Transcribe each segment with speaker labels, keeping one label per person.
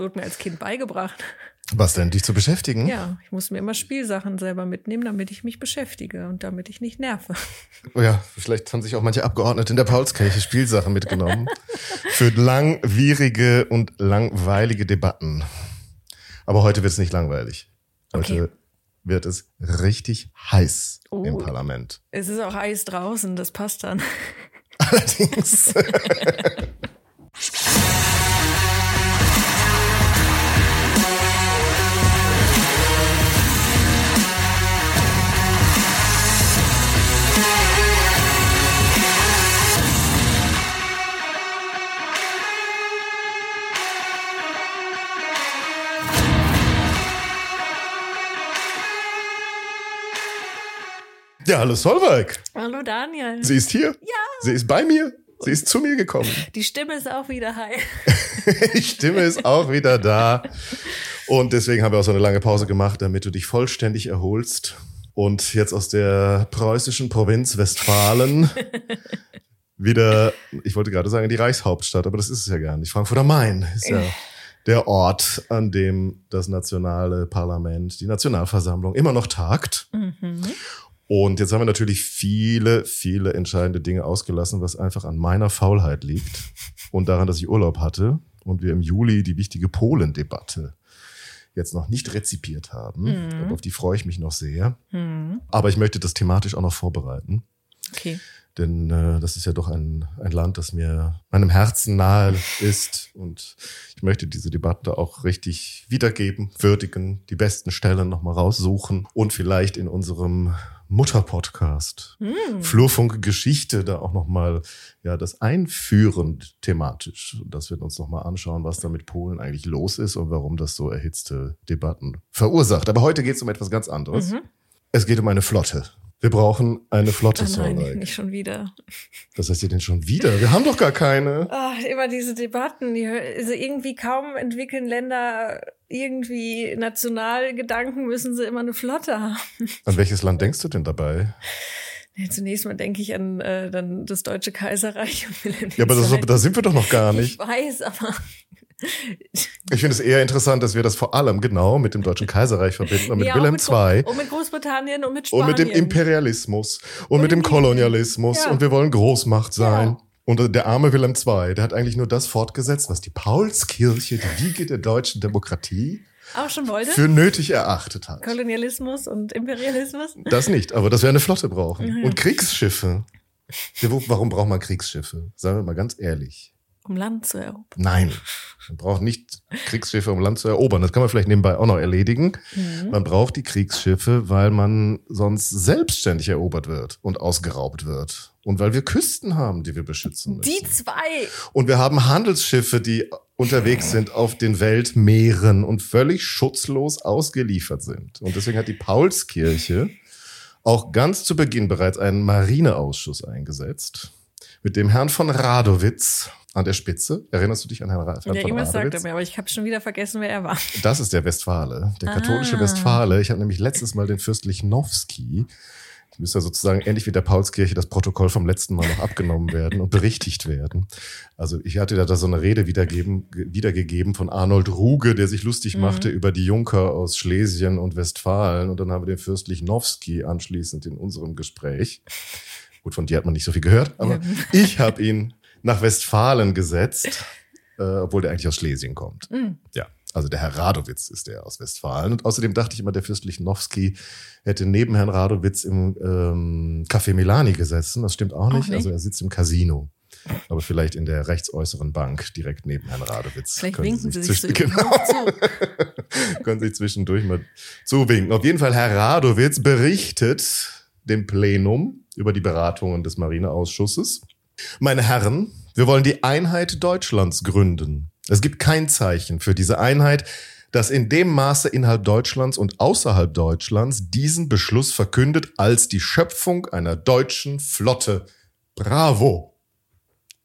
Speaker 1: wurde mir als Kind beigebracht.
Speaker 2: Was denn, dich zu beschäftigen?
Speaker 1: Ja, ich muss mir immer Spielsachen selber mitnehmen, damit ich mich beschäftige und damit ich nicht nerve.
Speaker 2: Oh ja, vielleicht haben sich auch manche Abgeordnete in der Paulskirche Spielsachen mitgenommen. für langwierige und langweilige Debatten. Aber heute wird es nicht langweilig. Heute
Speaker 1: Okay.
Speaker 2: wird es richtig heiß
Speaker 1: Oh.
Speaker 2: im Parlament.
Speaker 1: Es ist auch heiß draußen, das passt dann.
Speaker 2: Allerdings. Ja, hallo Solveig.
Speaker 1: Hallo Daniel.
Speaker 2: Sie ist hier. Ja. Sie ist bei mir. Sie ist zu mir gekommen.
Speaker 1: Die Stimme ist auch wieder heil.
Speaker 2: Die Stimme ist auch wieder da. Und deswegen haben wir auch so eine lange Pause gemacht, damit du dich vollständig erholst und jetzt aus der preußischen Provinz Westfalen wieder, ich wollte gerade sagen, die Reichshauptstadt, aber das ist es ja gar nicht. Frankfurt am Main ist ja der Ort, an dem das nationale Parlament, die Nationalversammlung immer noch tagt. Und jetzt haben wir natürlich viele, viele entscheidende Dinge ausgelassen, was einfach an meiner Faulheit liegt und daran, dass ich Urlaub hatte und wir im Juli die wichtige Polen-Debatte jetzt noch nicht rezipiert haben.
Speaker 1: Mhm.
Speaker 2: Auf die freue ich mich noch sehr.
Speaker 1: Hm.
Speaker 2: Aber ich möchte das thematisch auch noch vorbereiten.
Speaker 1: Okay.
Speaker 2: Denn äh, das ist ja doch ein, ein Land, das mir meinem Herzen nahe ist. Und ich möchte diese Debatte auch richtig wiedergeben, würdigen, die besten Stellen nochmal raussuchen und vielleicht in unserem Mutter-Podcast
Speaker 1: Hm.
Speaker 2: Flurfunk Geschichte da auch nochmal ja, das einführen thematisch. Das wird uns nochmal anschauen, was da mit Polen eigentlich los ist und warum das so erhitzte Debatten verursacht. Aber heute geht es um etwas ganz anderes.
Speaker 1: Mhm.
Speaker 2: Es geht um eine Flotte. Wir brauchen eine Flotte,
Speaker 1: Ah, nein,
Speaker 2: Solveig.
Speaker 1: nicht schon wieder.
Speaker 2: Was heißt ihr denn schon wieder? Wir haben doch gar keine.
Speaker 1: Ah, immer diese Debatten. Die, also irgendwie kaum entwickeln Länder irgendwie Nationalgedanken, müssen sie immer eine Flotte haben.
Speaker 2: An welches Land denkst du denn dabei?
Speaker 1: Ja, zunächst mal denke ich an äh, dann das Deutsche Kaiserreich und Wilhelm
Speaker 2: Ja, aber das, da sind wir doch noch gar
Speaker 1: Ich
Speaker 2: nicht.
Speaker 1: weiß, aber
Speaker 2: Ich finde es eher interessant, dass wir das vor allem genau mit dem Deutschen Kaiserreich verbinden und mit
Speaker 1: Ja,
Speaker 2: Wilhelm
Speaker 1: mit,
Speaker 2: II.
Speaker 1: Und mit Großbritannien und mit Spanien.
Speaker 2: Und mit dem Imperialismus und, mit dem Kolonialismus
Speaker 1: Ja.
Speaker 2: und wir wollen Großmacht sein.
Speaker 1: Ja.
Speaker 2: Und der arme Wilhelm II, der hat eigentlich nur das fortgesetzt, was die Paulskirche, die Wiege der deutschen Demokratie,
Speaker 1: Auch schon wollte.
Speaker 2: für nötig erachtet hat.
Speaker 1: Kolonialismus und Imperialismus.
Speaker 2: Das nicht, aber dass wir eine Flotte brauchen.
Speaker 1: Mhm.
Speaker 2: Und Kriegsschiffe. Warum braucht man Kriegsschiffe? Sagen wir mal ganz ehrlich.
Speaker 1: Um Land zu erobern.
Speaker 2: Nein, man braucht nicht Kriegsschiffe, um Land zu erobern. Das kann man vielleicht nebenbei auch noch erledigen.
Speaker 1: Mhm.
Speaker 2: Man braucht die Kriegsschiffe, weil man sonst selbstständig erobert wird und ausgeraubt wird. Und weil wir Küsten haben, die wir beschützen müssen.
Speaker 1: Die zwei.
Speaker 2: Und wir haben Handelsschiffe, die unterwegs sind auf den Weltmeeren und völlig schutzlos ausgeliefert sind. Und deswegen hat die Paulskirche auch ganz zu Beginn bereits einen Marineausschuss eingesetzt. Mit dem Herrn von Radowitz an der Spitze. Erinnerst du dich an Herrn, Ra Herrn
Speaker 1: Ja, irgendwas sagt er mir, aber ich habe schon wieder vergessen, wer er war.
Speaker 2: Das ist der Westfale, der katholische
Speaker 1: Ah.
Speaker 2: Westfale. Ich habe nämlich letztes Mal den Fürst Lichnowsky. Ich müsste ja sozusagen ähnlich wie der Paulskirche das Protokoll vom letzten Mal noch abgenommen werden und berichtigt werden. Also ich hatte da so eine Rede wiedergeben, wiedergegeben von Arnold Ruge, der sich lustig
Speaker 1: Mhm.
Speaker 2: machte über die Junker aus Schlesien und Westfalen. Und dann haben wir den Fürst Lichnowsky anschließend in unserem Gespräch. Gut, von dir hat man nicht so viel gehört, aber
Speaker 1: Ja.
Speaker 2: ich habe ihn nach Westfalen gesetzt, äh, obwohl der eigentlich aus Schlesien kommt.
Speaker 1: Mhm.
Speaker 2: Ja, also der Herr Radowitz ist der aus Westfalen. Und außerdem dachte ich immer, der Fürst Lichnowsky hätte neben Herrn Radowitz im ähm, Café Milani gesessen. Das stimmt auch nicht.
Speaker 1: nicht?
Speaker 2: Also er sitzt im Casino. Aber vielleicht in der rechtsäußeren Bank direkt neben Herrn Radowitz.
Speaker 1: Vielleicht winken sie sich so
Speaker 2: zwischen- genau,
Speaker 1: zu.
Speaker 2: können sich zwischendurch mal zuwinken. Auf jeden Fall, Herr Radowitz berichtet dem Plenum über die Beratungen des Marineausschusses. Meine Herren, wir wollen die Einheit Deutschlands gründen. Es gibt kein Zeichen für diese Einheit, das in dem Maße innerhalb Deutschlands und außerhalb Deutschlands diesen Beschluss verkündet als die Schöpfung einer deutschen Flotte. Bravo!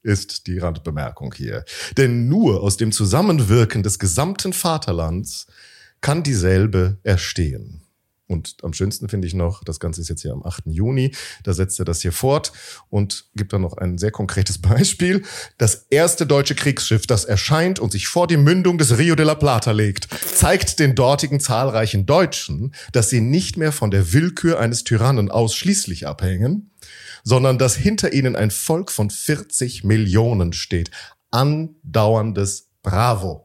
Speaker 2: ist die Randbemerkung hier. Denn nur aus dem Zusammenwirken des gesamten Vaterlands kann dieselbe erstehen. Und am schönsten finde ich noch, das Ganze ist jetzt hier am 8. Juni, da setzt er das hier fort und gibt dann noch ein sehr konkretes Beispiel. Das erste deutsche Kriegsschiff, das erscheint und sich vor die Mündung des Rio de la Plata legt, zeigt den dortigen zahlreichen Deutschen, dass sie nicht mehr von der Willkür eines Tyrannen ausschließlich abhängen, sondern dass hinter ihnen ein Volk von 40 Millionen steht. Andauerndes Bravo.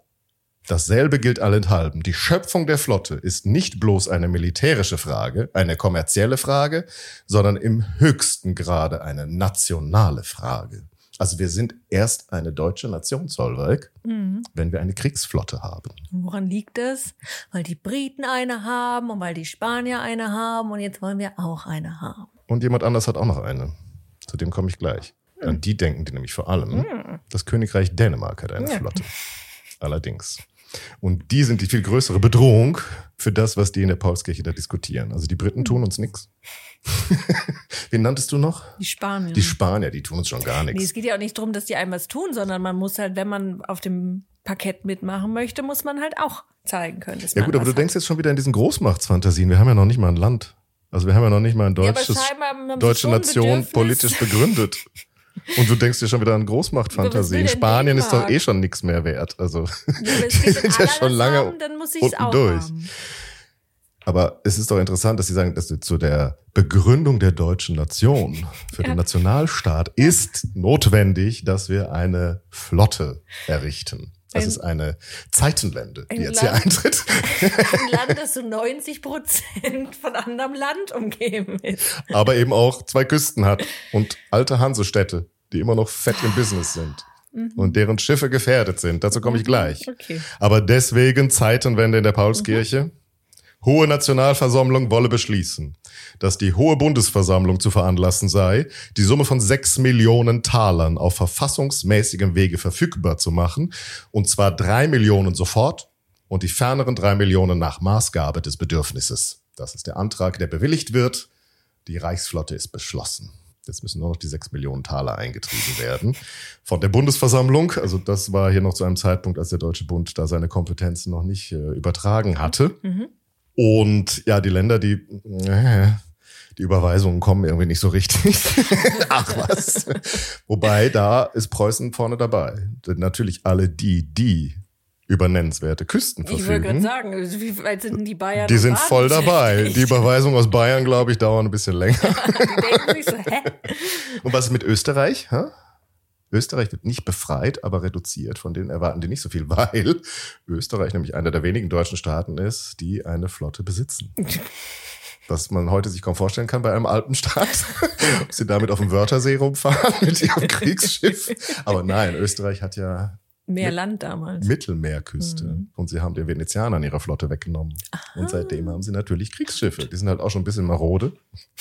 Speaker 2: Dasselbe gilt allenthalben. Die Schöpfung der Flotte ist nicht bloß eine militärische Frage, eine kommerzielle Frage, sondern im höchsten Grade eine nationale Frage. Also wir sind erst eine deutsche Nation, Zollweg, mhm. wenn wir eine Kriegsflotte haben.
Speaker 1: Woran liegt das? Weil die Briten eine haben und weil die Spanier eine haben und jetzt wollen wir auch eine haben.
Speaker 2: Und jemand anders hat auch noch eine. Zu dem komme ich gleich. Mhm. An die denken die nämlich vor allem. Mhm. Das Königreich Dänemark hat eine ja. Flotte. Allerdings. Und die sind die viel größere Bedrohung für das, was die in der Paulskirche da diskutieren. Also die Briten tun uns nichts. Wen nanntest du noch?
Speaker 1: Die Spanier.
Speaker 2: Die Spanier, die tun uns schon gar nichts.
Speaker 1: Nee, es geht ja auch nicht darum, dass die einem was tun, sondern man muss halt, wenn man auf dem Parkett mitmachen möchte, muss man halt auch zeigen können.
Speaker 2: ja gut, aber du hat. denkst jetzt schon wieder in diesen Großmachtsfantasien. Wir haben ja noch nicht mal ein Land. Also wir haben ja noch nicht mal ein deutsches, ja, deutsche Nation politisch begründet. Und du denkst dir schon wieder an Großmachtfantasien. Spanien ist doch eh schon nichts mehr wert. Also die sind ja schon lange haben, dann muss unten auch durch. Haben. Aber es ist doch interessant, dass Sie sagen, dass zu der Begründung der deutschen Nation für ja. den Nationalstaat ist notwendig, dass wir eine Flotte errichten. Das ein, ist eine Zeitenwende, die jetzt Land, hier eintritt.
Speaker 1: Ein Land, das zu so 90 Prozent von anderem Land umgeben ist.
Speaker 2: Aber eben auch zwei Küsten hat und alte Hansestädte, die immer noch fett im Business sind. Mhm. Und deren Schiffe gefährdet sind. Dazu komme ich mhm. gleich. Okay. Aber deswegen Zeitenwende in der Paulskirche. Mhm. Hohe Nationalversammlung wolle beschließen, dass die Hohe Bundesversammlung zu veranlassen sei, die Summe von sechs Millionen Talern auf verfassungsmäßigem Wege verfügbar zu machen, und zwar drei Millionen sofort und die ferneren drei Millionen nach Maßgabe des Bedürfnisses. Das ist der Antrag, der bewilligt wird. Die Reichsflotte ist beschlossen. Jetzt müssen nur noch die sechs Millionen Taler eingetrieben werden. Von der Bundesversammlung, also das war hier noch zu einem Zeitpunkt, als der Deutsche Bund da seine Kompetenzen noch nicht äh, übertragen hatte. Mhm. Und ja, die Länder, die, äh, die Überweisungen kommen irgendwie nicht so richtig. Ach was. Wobei, da ist Preußen vorne dabei. Denn natürlich alle die, die über nennenswerte Küsten verfügen. Ich
Speaker 1: würde gerade sagen, wie weit sind denn die Bayern?
Speaker 2: Die sind voll dabei. Die Überweisungen aus Bayern, glaube ich, dauern ein bisschen länger. so? Und was ist mit Österreich? Hä? Österreich wird nicht befreit, aber reduziert. Von denen erwarten die nicht so viel, weil Österreich nämlich einer der wenigen deutschen Staaten ist, die eine Flotte besitzen. Was man heute sich kaum vorstellen kann bei einem Alpenstaat. Ob sie damit auf dem Wörthersee rumfahren mit ihrem Kriegsschiff. Aber nein, Österreich hat ja
Speaker 1: Mehr Land damals.
Speaker 2: Mittelmeerküste. Mhm. Und sie haben den Venezianern ihre Flotte weggenommen. Aha. Und seitdem haben sie natürlich Kriegsschiffe. Die sind halt auch schon ein bisschen marode.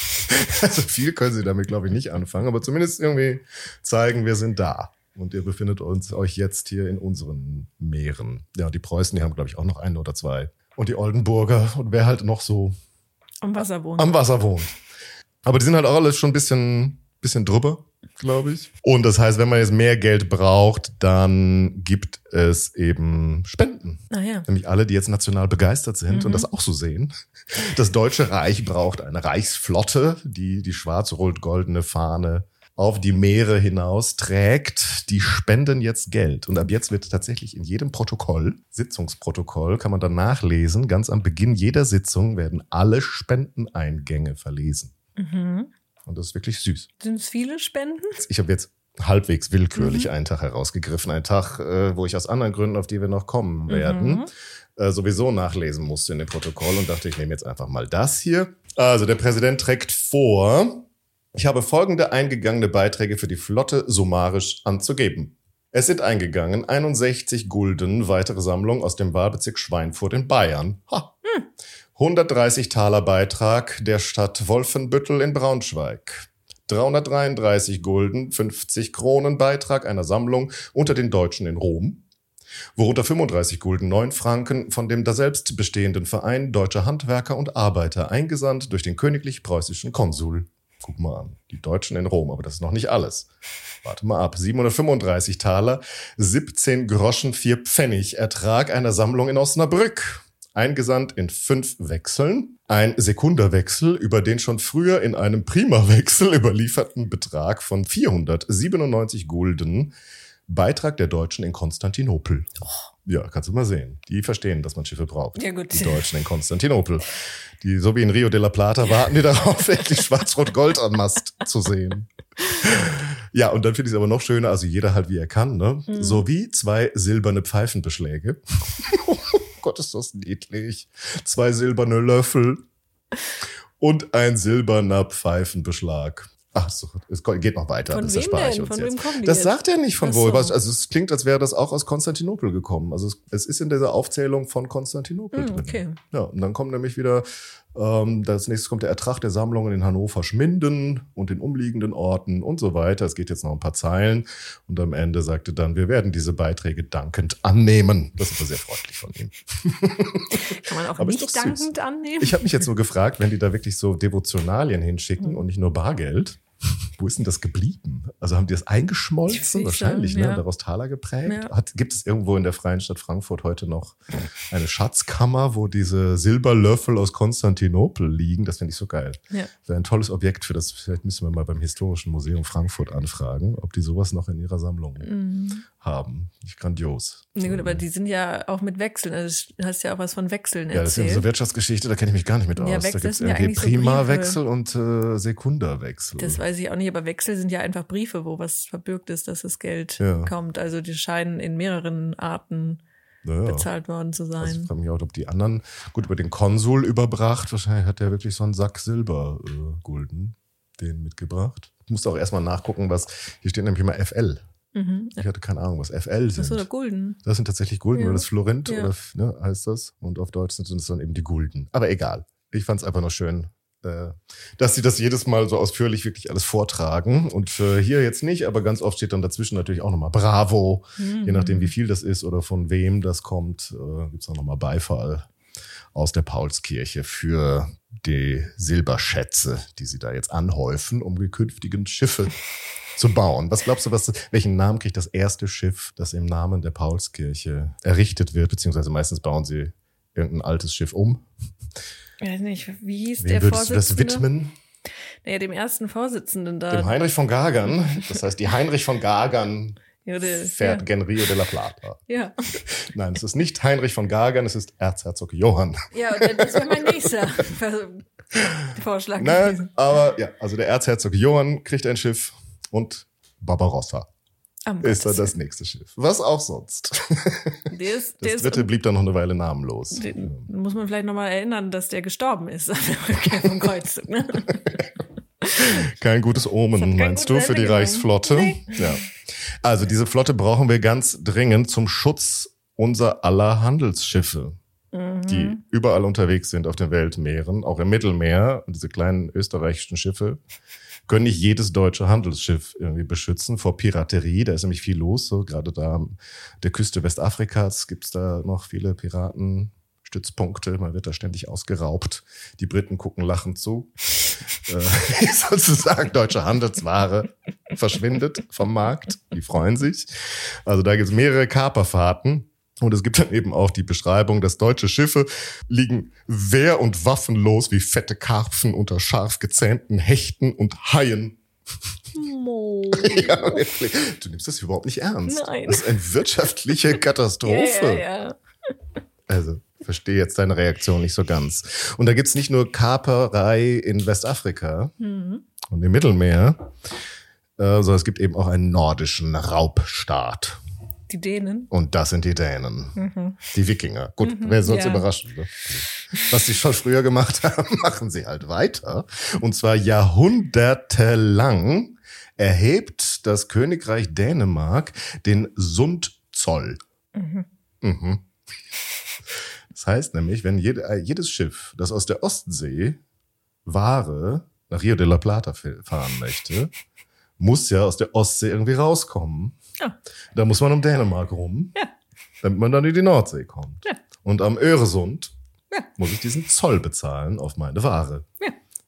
Speaker 2: also viel können sie damit, glaube ich, nicht anfangen. Aber zumindest irgendwie zeigen, wir sind da. Und ihr befindet uns, euch jetzt hier in unseren Meeren. Ja, die Preußen, die haben, glaube ich, auch noch einen oder zwei. Und die Oldenburger und wer halt noch so
Speaker 1: am Wasser wohnt.
Speaker 2: Am Wasser wohnt. Aber die sind halt auch alles schon ein bisschen, bisschen drüber glaube ich. Und das heißt, wenn man jetzt mehr Geld braucht, dann gibt es eben Spenden.
Speaker 1: Ah, ja.
Speaker 2: Nämlich alle, die jetzt national begeistert sind mhm. und das auch so sehen. Das Deutsche Reich braucht eine Reichsflotte, die die schwarz-rot-goldene Fahne auf die Meere hinaus trägt, die spenden jetzt Geld. Und ab jetzt wird tatsächlich in jedem Protokoll, Sitzungsprotokoll, kann man dann nachlesen, ganz am Beginn jeder Sitzung werden alle Spendeneingänge verlesen. Mhm. Und das ist wirklich süß.
Speaker 1: Sind es viele Spenden?
Speaker 2: Ich habe jetzt halbwegs willkürlich mhm. einen Tag herausgegriffen. Einen Tag, äh, wo ich aus anderen Gründen, auf die wir noch kommen werden, mhm. äh, sowieso nachlesen musste in dem Protokoll und dachte, ich nehme jetzt einfach mal das hier. Also der Präsident trägt vor, ich habe folgende eingegangene Beiträge für die Flotte summarisch anzugeben. Es sind eingegangen 61 Gulden weitere Sammlung aus dem Wahlbezirk Schweinfurt in Bayern. Ha. Hm. 130 Taler Beitrag der Stadt Wolfenbüttel in Braunschweig. 333 Gulden, 50 Kronen Beitrag einer Sammlung unter den Deutschen in Rom. Worunter 35 Gulden, 9 Franken von dem daselbst bestehenden Verein Deutscher Handwerker und Arbeiter eingesandt durch den königlich-preußischen Konsul. Guck mal an, die Deutschen in Rom, aber das ist noch nicht alles. Warte mal ab. 735 Taler, 17 Groschen, 4 Pfennig Ertrag einer Sammlung in Osnabrück. Eingesandt in fünf Wechseln. Ein Sekunderwechsel über den schon früher in einem Primawechsel überlieferten Betrag von 497 Gulden. Beitrag der Deutschen in Konstantinopel. Ja, kannst du mal sehen. Die verstehen, dass man Schiffe braucht.
Speaker 1: Ja, gut.
Speaker 2: Die Deutschen in Konstantinopel. Die, so wie in Rio de la Plata, warten die darauf, endlich Schwarz-Rot-Gold an Mast zu sehen. Ja, und dann finde ich es aber noch schöner, also jeder halt wie er kann, ne?
Speaker 1: Mhm.
Speaker 2: Sowie zwei silberne Pfeifenbeschläge. Gott, ist das niedlich. Zwei silberne Löffel und ein silberner Pfeifenbeschlag. Ach so, es geht noch weiter.
Speaker 1: Von
Speaker 2: das
Speaker 1: wem
Speaker 2: erspare ich
Speaker 1: denn?
Speaker 2: uns
Speaker 1: Von
Speaker 2: jetzt.
Speaker 1: wem kommen die
Speaker 2: Das
Speaker 1: jetzt?
Speaker 2: sagt er nicht von wo.
Speaker 1: so.
Speaker 2: Also es klingt, als wäre das auch aus Konstantinopel gekommen. Also es, es ist in dieser Aufzählung von Konstantinopel
Speaker 1: Hm,
Speaker 2: drin.
Speaker 1: okay.
Speaker 2: Ja, und dann kommt nämlich wieder, ähm, das nächste kommt der Ertrag der Sammlungen in Hannover, Schminden und den umliegenden Orten und so weiter. Es geht jetzt noch ein paar Zeilen und am Ende sagte dann, wir werden diese Beiträge dankend annehmen. Das ist aber sehr freundlich von ihm.
Speaker 1: Kann man auch
Speaker 2: Aber
Speaker 1: nicht
Speaker 2: doch süß.
Speaker 1: dankend annehmen?
Speaker 2: Ich habe mich jetzt so gefragt, wenn die da wirklich so Devotionalien hinschicken und nicht nur Bargeld, wo ist denn das geblieben? Also haben die das eingeschmolzen? Wahrscheinlich,
Speaker 1: nicht,
Speaker 2: ne?
Speaker 1: ja.
Speaker 2: Daraus Taler geprägt.
Speaker 1: Ja.
Speaker 2: Hat, gibt es irgendwo in der Freien Stadt Frankfurt heute noch eine Schatzkammer, wo diese Silberlöffel aus Konstantinopel liegen? Das finde ich so geil.
Speaker 1: Ja.
Speaker 2: Wäre ein tolles Objekt für das. Vielleicht müssen wir mal beim Historischen Museum Frankfurt anfragen, ob die sowas noch in ihrer Sammlung
Speaker 1: Mhm.
Speaker 2: Haben. Nicht grandios.
Speaker 1: Nee, gut, aber die sind ja auch mit Wechseln. Also du hast ja auch was von Wechseln
Speaker 2: Ja, das ist
Speaker 1: erzählt.
Speaker 2: so Wirtschaftsgesgeschichte, da kenne ich mich gar nicht mit aus.
Speaker 1: Ja,
Speaker 2: da
Speaker 1: Wechsel
Speaker 2: gibt es
Speaker 1: ja
Speaker 2: irgendwie
Speaker 1: eigentlich so.
Speaker 2: Primawechsel und äh, Sekunderwechsel.
Speaker 1: das weiß ich auch nicht, aber Wechsel sind ja einfach Briefe, wo was verbürgt ist, dass das Geld
Speaker 2: Ja.
Speaker 1: kommt. Also die scheinen in mehreren Arten
Speaker 2: naja.
Speaker 1: bezahlt worden zu
Speaker 2: Also ich
Speaker 1: sein.
Speaker 2: frage mich auch, ob die anderen, gut, über den Konsul überbracht, wahrscheinlich hat der wirklich so einen Sack Silbergulden äh, Gulden den mitgebracht. Ich musste auch erstmal nachgucken, was, hier steht nämlich immer FL.
Speaker 1: Mhm.
Speaker 2: Ich hatte keine Ahnung, was FL
Speaker 1: Das ist oder
Speaker 2: sind.
Speaker 1: Gulden.
Speaker 2: Das sind tatsächlich Gulden,
Speaker 1: Ja.
Speaker 2: oder das Florint,
Speaker 1: Ja.
Speaker 2: oder ne, heißt das. Und auf Deutsch sind es dann eben die Gulden. Aber egal. Ich fand es einfach nur schön, äh, dass sie das jedes Mal so ausführlich wirklich alles vortragen. Und äh, hier jetzt nicht, aber ganz oft steht dann dazwischen natürlich auch nochmal Bravo.
Speaker 1: Mhm.
Speaker 2: Je nachdem, wie viel das ist oder von wem das kommt, äh, gibt es auch nochmal Beifall aus der Paulskirche für die Silberschätze, die sie da jetzt anhäufen, um die künftigen Schiffe zu bauen. Was glaubst du, was, welchen Namen kriegt das erste Schiff, das im Namen der Paulskirche errichtet wird? Beziehungsweise meistens bauen sie irgendein altes Schiff um.
Speaker 1: Ich weiß nicht, wie hieß
Speaker 2: Wem
Speaker 1: der
Speaker 2: würdest du das
Speaker 1: Vorsitzende?
Speaker 2: widmen?
Speaker 1: Naja, dem ersten Vorsitzenden da.
Speaker 2: Dem Heinrich von Gagern. Das heißt, die Heinrich von Gagern
Speaker 1: Ja, der-
Speaker 2: fährt gen Rio de la Plata.
Speaker 1: Ja,
Speaker 2: Nein, es ist nicht Heinrich von Gagern, es ist Erzherzog Johann.
Speaker 1: ja, ja das wäre mein nächster Vorschlag
Speaker 2: Ne?
Speaker 1: gewesen.
Speaker 2: Aber ja, also der Erzherzog Johann kriegt ein Schiff und Barbarossa
Speaker 1: Am
Speaker 2: ist dann das nächste Schiff. Was auch sonst.
Speaker 1: Der
Speaker 2: Das
Speaker 1: ist
Speaker 2: dritte blieb dann noch eine Weile namenlos.
Speaker 1: Den muss man vielleicht nochmal erinnern, dass der gestorben ist an der Rückkehr vom Kreuzzug. Ne?
Speaker 2: Kein gutes Omen, meinst du, für die. Reichsflotte?
Speaker 1: Nee.
Speaker 2: Ja. Also diese Flotte brauchen wir ganz dringend zum Schutz unser aller Handelsschiffe,
Speaker 1: Mhm.
Speaker 2: die überall unterwegs sind auf den Weltmeeren, auch im Mittelmeer. Und diese kleinen österreichischen Schiffe können nicht jedes deutsche Handelsschiff irgendwie beschützen vor Piraterie. Da ist nämlich viel los. So gerade da an der Küste Westafrikas gibt's da noch viele Piratenstützpunkte. Man wird da ständig ausgeraubt. Die Briten gucken lachend zu. äh, sozusagen deutsche Handelsware verschwindet vom Markt. Die freuen sich. Also da gibt's mehrere Kaperfahrten. Und es gibt dann eben auch die Beschreibung, dass deutsche Schiffe liegen wehr- und waffenlos wie fette Karpfen unter scharf gezähmten Hechten und Haien.
Speaker 1: Mo.
Speaker 2: Ja, wirklich. Du nimmst das überhaupt nicht ernst.
Speaker 1: Nein.
Speaker 2: Das ist eine wirtschaftliche
Speaker 1: Ja,
Speaker 2: Katastrophe.
Speaker 1: ja, ja.
Speaker 2: Also, verstehe jetzt deine Reaktion nicht so ganz. Und da gibt's nicht nur Kaperei in Westafrika
Speaker 1: Mhm.
Speaker 2: und im Mittelmeer, äh, sondern es gibt eben auch einen nordischen Raubstaat.
Speaker 1: Die Dänen.
Speaker 2: Und das sind die Dänen.
Speaker 1: Mhm.
Speaker 2: Die Wikinger. Gut, wer soll uns
Speaker 1: ja.
Speaker 2: überraschen? Ne? Was sie schon früher gemacht haben, machen sie halt weiter. Und zwar jahrhundertelang erhebt das Königreich Dänemark den Sundzoll.
Speaker 1: Mhm.
Speaker 2: Mhm. Das heißt nämlich, wenn jede, äh, jedes Schiff, das aus der Ostsee Ware nach Rio de la Plata fahren möchte, muss ja aus der Ostsee irgendwie rauskommen.
Speaker 1: Ja.
Speaker 2: Da muss man um Dänemark rum,
Speaker 1: Ja.
Speaker 2: damit man dann in die Nordsee kommt.
Speaker 1: Ja.
Speaker 2: Und am Öresund muss ich diesen Zoll bezahlen auf meine Ware.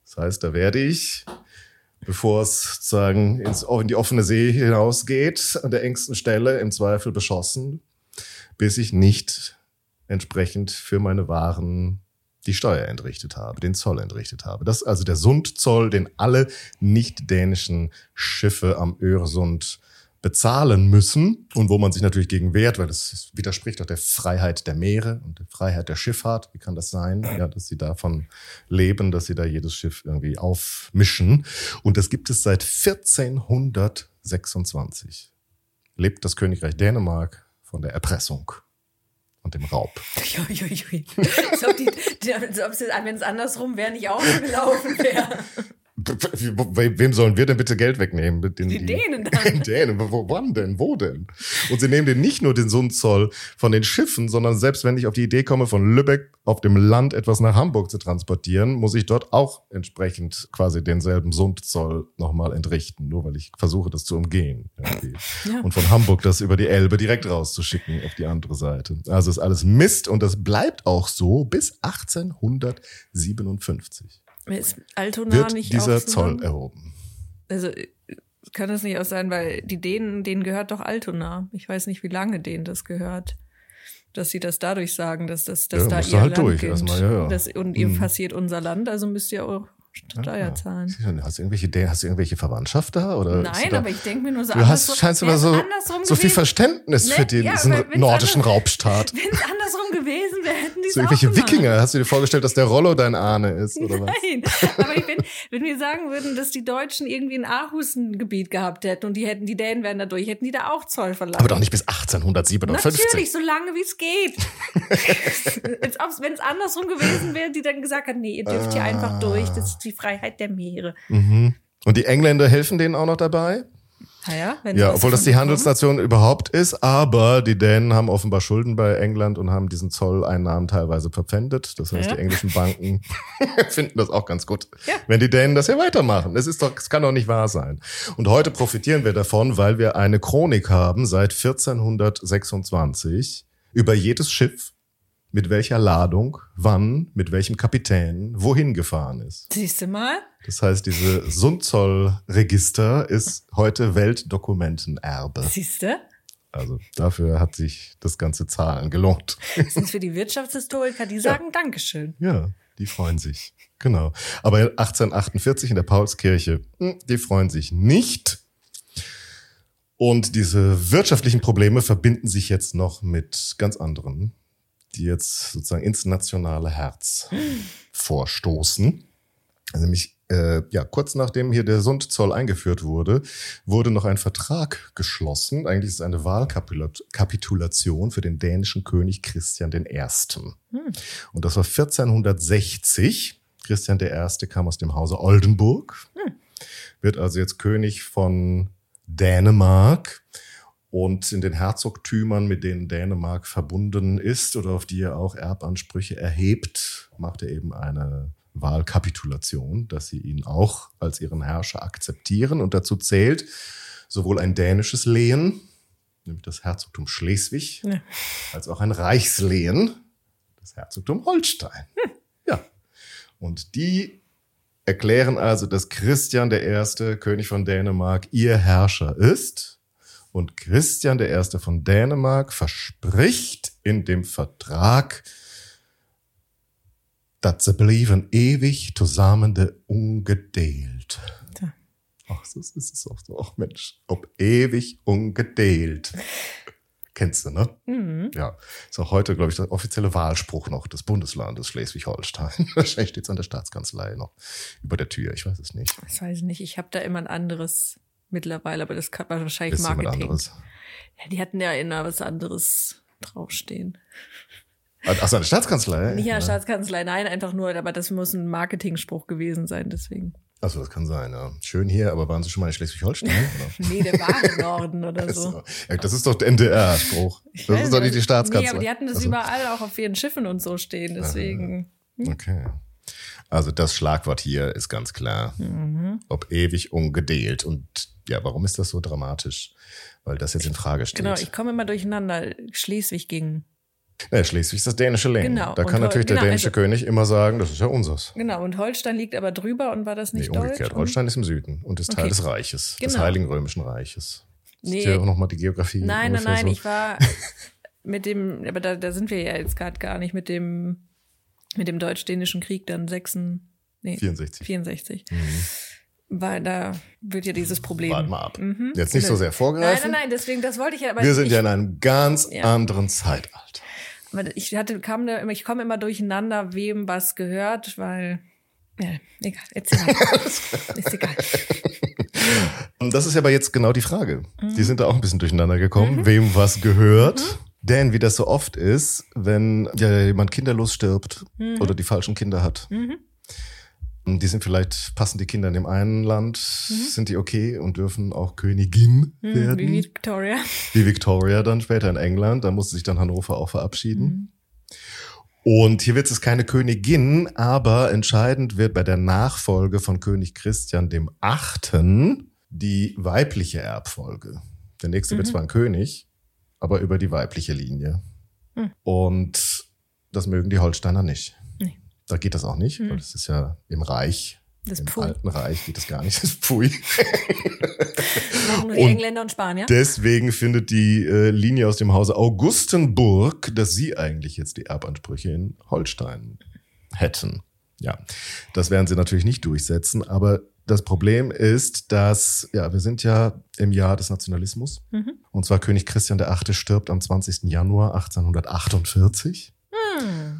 Speaker 2: Das heißt, da werde ich, bevor es sozusagen ins, in die offene See hinausgeht, an der engsten Stelle im Zweifel beschossen, bis ich nicht entsprechend für meine Waren die Steuer entrichtet habe, den Zoll entrichtet habe. Das ist also der Sundzoll, den alle nicht dänischen Schiffe am Öresund bezahlen müssen und wo man sich natürlich gegen wehrt, weil das widerspricht auch der Freiheit der Meere und der Freiheit der Schifffahrt. Wie kann das sein? Ja, dass sie davon leben, dass sie da jedes Schiff irgendwie aufmischen. Und das gibt es seit 1426. Lebt das Königreich Dänemark von der Erpressung und dem Raub.
Speaker 1: Uiuiui. Als ob, die, als ob es, wenn es andersrum wäre, nicht auch gelaufen wäre.
Speaker 2: Wem sollen wir denn bitte Geld wegnehmen? Den,
Speaker 1: Die Dänen dann.
Speaker 2: Die Dänen, wo, wann denn? Wo denn? Und sie nehmen den nicht nur den Sundzoll von den Schiffen, sondern selbst wenn ich auf die Idee komme, von Lübeck auf dem Land etwas nach Hamburg zu transportieren, muss ich dort auch entsprechend quasi denselben Sundzoll nochmal entrichten, nur weil ich versuche, das zu umgehen.
Speaker 1: Ja.
Speaker 2: Und von Hamburg das über die Elbe direkt rauszuschicken auf die andere Seite. Also ist alles Mist und das bleibt auch so bis 1857
Speaker 1: Ist Altona
Speaker 2: wird
Speaker 1: nicht
Speaker 2: dieser
Speaker 1: so
Speaker 2: Zoll erhoben.
Speaker 1: Also kann das nicht auch sein, weil die Dänen, denen gehört doch Altona. Ich weiß nicht, wie lange denen das gehört. Dass sie das dadurch sagen, dass das dass
Speaker 2: Ja,
Speaker 1: da ihr
Speaker 2: halt
Speaker 1: Land
Speaker 2: durch
Speaker 1: gilt.
Speaker 2: erstmal, ja, ja.
Speaker 1: Das, und ihr
Speaker 2: Mhm.
Speaker 1: passiert unser Land, also müsst ihr auch Steuer zahlen.
Speaker 2: Sicher, Hast du irgendwelche, hast du irgendwelche Verwandtschaft da? Oder
Speaker 1: Nein,
Speaker 2: da,
Speaker 1: aber ich denke mir nur so
Speaker 2: du hast, scheinst immer so, so viel Verständnis
Speaker 1: Ne?
Speaker 2: für den,
Speaker 1: Ja,
Speaker 2: diesen nordischen
Speaker 1: anders-
Speaker 2: Raubstaat.
Speaker 1: Wenn es andersrum gewesen wäre, hätten die
Speaker 2: So irgendwelche. Wikinger. Hast du dir vorgestellt, dass der Rollo dein Ahne ist, oder was?
Speaker 1: Nein, aber ich bin, wenn wir sagen würden, dass die Deutschen irgendwie ein Aarhus ein Gebiet gehabt hätten und die hätten, die Dänen wären da durch, hätten die da auch Zoll verlangt.
Speaker 2: Aber doch nicht bis 1857.
Speaker 1: Natürlich, so lange wie es geht. Wenn es andersrum gewesen wäre, die dann gesagt hat, nee, ihr dürft hier einfach durch, das ist die Freiheit der Meere.
Speaker 2: Mhm. Und die Engländer helfen denen auch noch dabei?
Speaker 1: Naja, wenn
Speaker 2: Ja, obwohl das die Handelsnation überhaupt ist, aber die Dänen haben offenbar Schulden bei England und haben diesen Zolleinnahmen teilweise verpfändet. Das heißt,
Speaker 1: Ja.
Speaker 2: die englischen Banken finden das auch ganz gut,
Speaker 1: Ja.
Speaker 2: wenn die Dänen das ja weitermachen. Es ist doch, es kann doch nicht wahr sein. Und heute profitieren wir davon, weil wir eine Chronik haben seit 1426 über jedes Schiff, mit welcher Ladung, wann, mit welchem Kapitän, wohin gefahren ist.
Speaker 1: Siehst du mal?
Speaker 2: Das heißt, diese Sundzollregister ist heute Weltdokumentenerbe.
Speaker 1: Siehst du?
Speaker 2: Also dafür hat sich das ganze Zahlen gelohnt.
Speaker 1: Das sind für die Wirtschaftshistoriker, die sagen Dankeschön.
Speaker 2: Ja, die freuen sich. Genau. Aber 1848 in der Paulskirche, hm, die freuen sich nicht. Und diese wirtschaftlichen Probleme verbinden sich jetzt noch mit ganz anderen, die jetzt sozusagen ins nationale Herz vorstoßen. Also Nämlich äh, ja, kurz nachdem hier der Sundzoll eingeführt wurde, wurde noch ein Vertrag geschlossen. Eigentlich ist es eine Wahlkapitulation für den dänischen König Christian I. Und das war 1460. Christian I. kam aus dem Hause Oldenburg, wird also jetzt König von Dänemark. Und in den Herzogtümern, mit denen Dänemark verbunden ist oder auf die er auch Erbansprüche erhebt, macht er eben eine Wahlkapitulation, dass sie ihn auch als ihren Herrscher akzeptieren. Und dazu zählt sowohl ein dänisches Lehen, nämlich das Herzogtum Schleswig,
Speaker 1: Ja.
Speaker 2: als auch ein Reichslehen, das Herzogtum Holstein. Ja. Und die erklären also, dass Christian I., König von Dänemark, ihr Herrscher ist. Und Christian I. von Dänemark verspricht in dem Vertrag, dass sie blieben ewig zusammen de ungedeelt. Ach, das ist es auch so. Ach Mensch, ob ewig ungedeelt. Kennst du, ne?
Speaker 1: Mhm.
Speaker 2: Ja, ist auch heute, glaube ich, der offizielle Wahlspruch noch des Bundeslandes Schleswig-Holstein. Wahrscheinlich steht es an der Staatskanzlei noch über der Tür. Ich weiß es nicht.
Speaker 1: Das weiß ich nicht. Ich habe da immer ein anderes mittlerweile, aber das kann man wahrscheinlich
Speaker 2: Ist
Speaker 1: Marketing.
Speaker 2: anderes.
Speaker 1: Ja, die hatten ja immer was anderes draufstehen.
Speaker 2: Achso, eine Staatskanzlei?
Speaker 1: Nicht ja. Staatskanzlei, nein, einfach nur, aber das muss ein Marketingspruch gewesen sein, deswegen.
Speaker 2: Achso, das kann sein, ja. Schön hier, aber waren Sie schon mal in Schleswig-Holstein?
Speaker 1: Nee, der wahre Norden oder so.
Speaker 2: Ja, das ist doch der NDR-Spruch. Das
Speaker 1: weiß
Speaker 2: ist doch nicht die
Speaker 1: Nee,
Speaker 2: Staatskanzlei.
Speaker 1: aber die hatten das
Speaker 2: Also,
Speaker 1: überall auch auf ihren Schiffen und so stehen, deswegen.
Speaker 2: Okay. Also das Schlagwort hier ist ganz klar.
Speaker 1: Mhm.
Speaker 2: Ob ewig ungedeelt. Und ja, warum ist das so dramatisch? Weil das jetzt in Frage steht.
Speaker 1: Genau, ich komme immer durcheinander. Schleswig ging.
Speaker 2: Ja, Schleswig ist das dänische Lehen.
Speaker 1: Genau,
Speaker 2: Da
Speaker 1: und
Speaker 2: kann
Speaker 1: Hol-
Speaker 2: natürlich der
Speaker 1: genau,
Speaker 2: dänische
Speaker 1: also-
Speaker 2: König immer sagen, das ist ja unseres.
Speaker 1: Genau, und Holstein liegt aber drüber und war das
Speaker 2: Nee,
Speaker 1: nicht
Speaker 2: umgekehrt.
Speaker 1: Deutsch?
Speaker 2: Holstein ist im Süden und ist Teil
Speaker 1: Okay.
Speaker 2: des Reiches, des
Speaker 1: Genau.
Speaker 2: Heiligen Römischen Reiches.
Speaker 1: Nee.
Speaker 2: Ist hier auch nochmal die Geografie.
Speaker 1: Nein, nein, nein,
Speaker 2: so?
Speaker 1: ich war mit dem, aber da, da sind wir ja jetzt gerade gar nicht mit dem, mit dem deutsch-dänischen Krieg dann 6, nee,
Speaker 2: 64.
Speaker 1: 64. Weil da wird ja dieses Problem.
Speaker 2: Warten mal ab.
Speaker 1: Mhm.
Speaker 2: Jetzt nicht so sehr
Speaker 1: Nein,
Speaker 2: vorgreifen.
Speaker 1: nein, nein, deswegen, das wollte ich ja, aber
Speaker 2: Wir sind
Speaker 1: ich,
Speaker 2: ja in einem ganz
Speaker 1: Ja.
Speaker 2: anderen Zeitalter.
Speaker 1: aber ich hatte, kam da immer, ich komme immer durcheinander, wem was gehört, weil, ja, egal, erzähl mal. Ist egal.
Speaker 2: Und das ist ja aber jetzt genau die Frage.
Speaker 1: Mhm.
Speaker 2: Die sind da auch ein bisschen durcheinander gekommen, wem was gehört. Denn wie das so oft ist, wenn ja, jemand kinderlos stirbt
Speaker 1: Mhm.
Speaker 2: oder die falschen Kinder hat, und die sind vielleicht, passen die Kinder in dem einen Land, sind die okay und dürfen auch Königin werden.
Speaker 1: Mhm. Wie Victoria.
Speaker 2: wie Victoria dann später in England. Da musste sich dann Hannover auch verabschieden. Und hier wird es keine Königin, aber entscheidend wird bei der Nachfolge von König Christian dem Achten die weibliche Erbfolge. Der nächste wird zwar ein König, aber über die weibliche Linie. Und das mögen die Holsteiner nicht. Da geht das auch nicht, weil das ist ja im Reich,
Speaker 1: Das
Speaker 2: im
Speaker 1: Pfui.
Speaker 2: alten Reich geht das gar nicht. Das ist.
Speaker 1: Machen nur die Engländer und Spanier.
Speaker 2: Deswegen findet die äh, Linie aus dem Hause Augustenburg, dass sie eigentlich jetzt die Erbansprüche in Holstein hätten. Ja, das werden sie natürlich nicht durchsetzen, aber das Problem ist, dass, ja, wir sind ja im Jahr des Nationalismus.
Speaker 1: Mhm.
Speaker 2: Und zwar König Christian VIII. stirbt am 20. Januar 1848.
Speaker 1: Hm.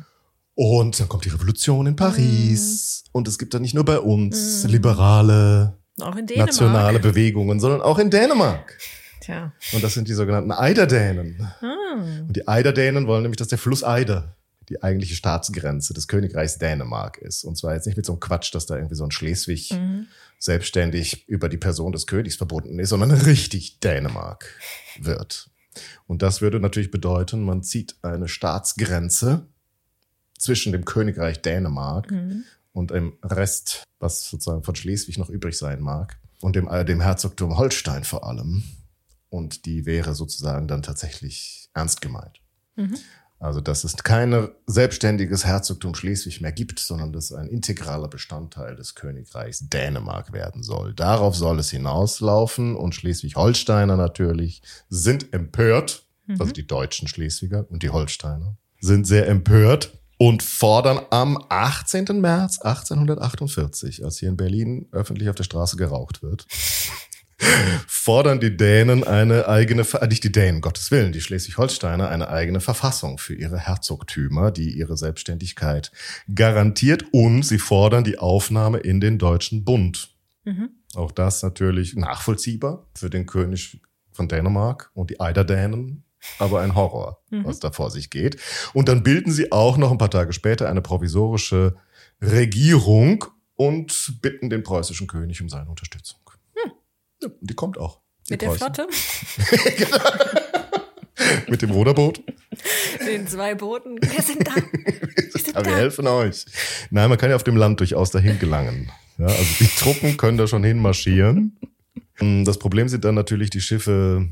Speaker 2: Und dann kommt die Revolution in Paris. Und es gibt dann nicht nur bei uns
Speaker 1: Mhm.
Speaker 2: liberale,
Speaker 1: Auch in Dänemark.
Speaker 2: nationale Bewegungen, sondern auch in Dänemark.
Speaker 1: Tja.
Speaker 2: Und das sind die sogenannten Eiderdänen.
Speaker 1: Hm.
Speaker 2: Und die Eiderdänen wollen nämlich, dass der Fluss Eider die eigentliche Staatsgrenze des Königreichs Dänemark ist. Und zwar jetzt nicht mit so einem Quatsch, dass da irgendwie so ein Schleswig
Speaker 1: Mhm.
Speaker 2: selbstständig über die Person des Königs verbunden ist, sondern richtig Dänemark wird. Und das würde natürlich bedeuten, man zieht eine Staatsgrenze zwischen dem Königreich Dänemark
Speaker 1: Mhm.
Speaker 2: und dem Rest, was sozusagen von Schleswig noch übrig sein mag, und dem, äh, dem Herzogtum Holstein vor allem. Und die wäre sozusagen dann tatsächlich ernst gemeint.
Speaker 1: Mhm.
Speaker 2: Also, dass es kein selbstständiges Herzogtum Schleswig mehr gibt, sondern dass ein integraler Bestandteil des Königreichs Dänemark werden soll. Darauf soll es hinauslaufen und Schleswig-Holsteiner natürlich sind empört, also die deutschen Schleswiger und die Holsteiner sind sehr empört und fordern am 18. März 1848, als hier in Berlin öffentlich auf der Straße geraucht wird, fordern die Dänen eine eigene, äh, nicht die Dänen, Gottes Willen, die Schleswig-Holsteiner eine eigene Verfassung für ihre Herzogtümer, die ihre Selbstständigkeit garantiert und sie fordern die Aufnahme in den Deutschen Bund.
Speaker 1: Mhm.
Speaker 2: Auch das natürlich nachvollziehbar für den König von Dänemark und die Eiderdänen, aber ein Horror, was da vor sich geht. Und dann bilden sie auch noch ein paar Tage später eine provisorische Regierung und bitten den preußischen König um seine Unterstützung. Ja, und die kommt auch. Die
Speaker 1: Mit der
Speaker 2: Preußen.
Speaker 1: Flotte,
Speaker 2: Mit dem Ruderboot.
Speaker 1: den zwei Booten. Wir sind da. Wir sind
Speaker 2: Aber wir
Speaker 1: da.
Speaker 2: helfen euch. Nein, man kann ja auf dem Land durchaus dahin gelangen. Ja, also die Truppen können da schon hinmarschieren. Mm, Das Problem sind dann natürlich die Schiffe,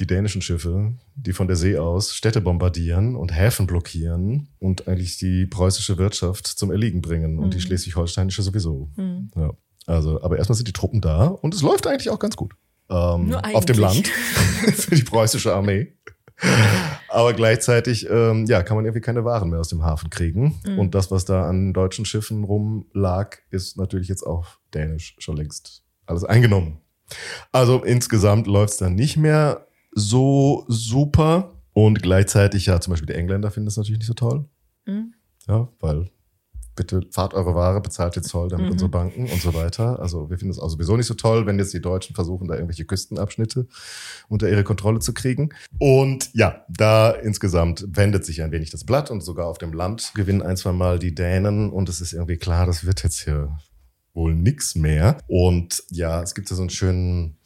Speaker 2: die dänischen Schiffe, die von der See aus Städte bombardieren und Häfen blockieren und eigentlich die preußische Wirtschaft zum Erliegen bringen und die schleswig-holsteinische sowieso.
Speaker 1: Mhm.
Speaker 2: Ja. Also, aber erstmal sind die Truppen da und es läuft eigentlich auch ganz gut. Ähm, auf dem Land für die preußische Armee. Aber gleichzeitig, ähm, ja, kann man irgendwie keine Waren mehr aus dem Hafen kriegen.
Speaker 1: Mhm.
Speaker 2: Und das, was da an deutschen Schiffen rumlag, ist natürlich jetzt auch dänisch schon längst alles eingenommen. Also insgesamt läuft es dann nicht mehr so super. Und gleichzeitig, ja, zum Beispiel die Engländer finden das natürlich nicht so toll.
Speaker 1: Mhm.
Speaker 2: Ja, weil bitte fahrt eure Ware, bezahlt den Zoll, damit
Speaker 1: Mhm.
Speaker 2: unsere Banken und so weiter. Also wir finden es auch sowieso nicht so toll, wenn jetzt die Deutschen versuchen, da irgendwelche Küstenabschnitte unter ihre Kontrolle zu kriegen. Und ja, da insgesamt wendet sich ein wenig das Blatt und sogar auf dem Land gewinnen ein, zwei Mal die Dänen und es ist irgendwie klar, das wird jetzt hier wohl nix mehr. Und ja, es gibt ja so einen schönen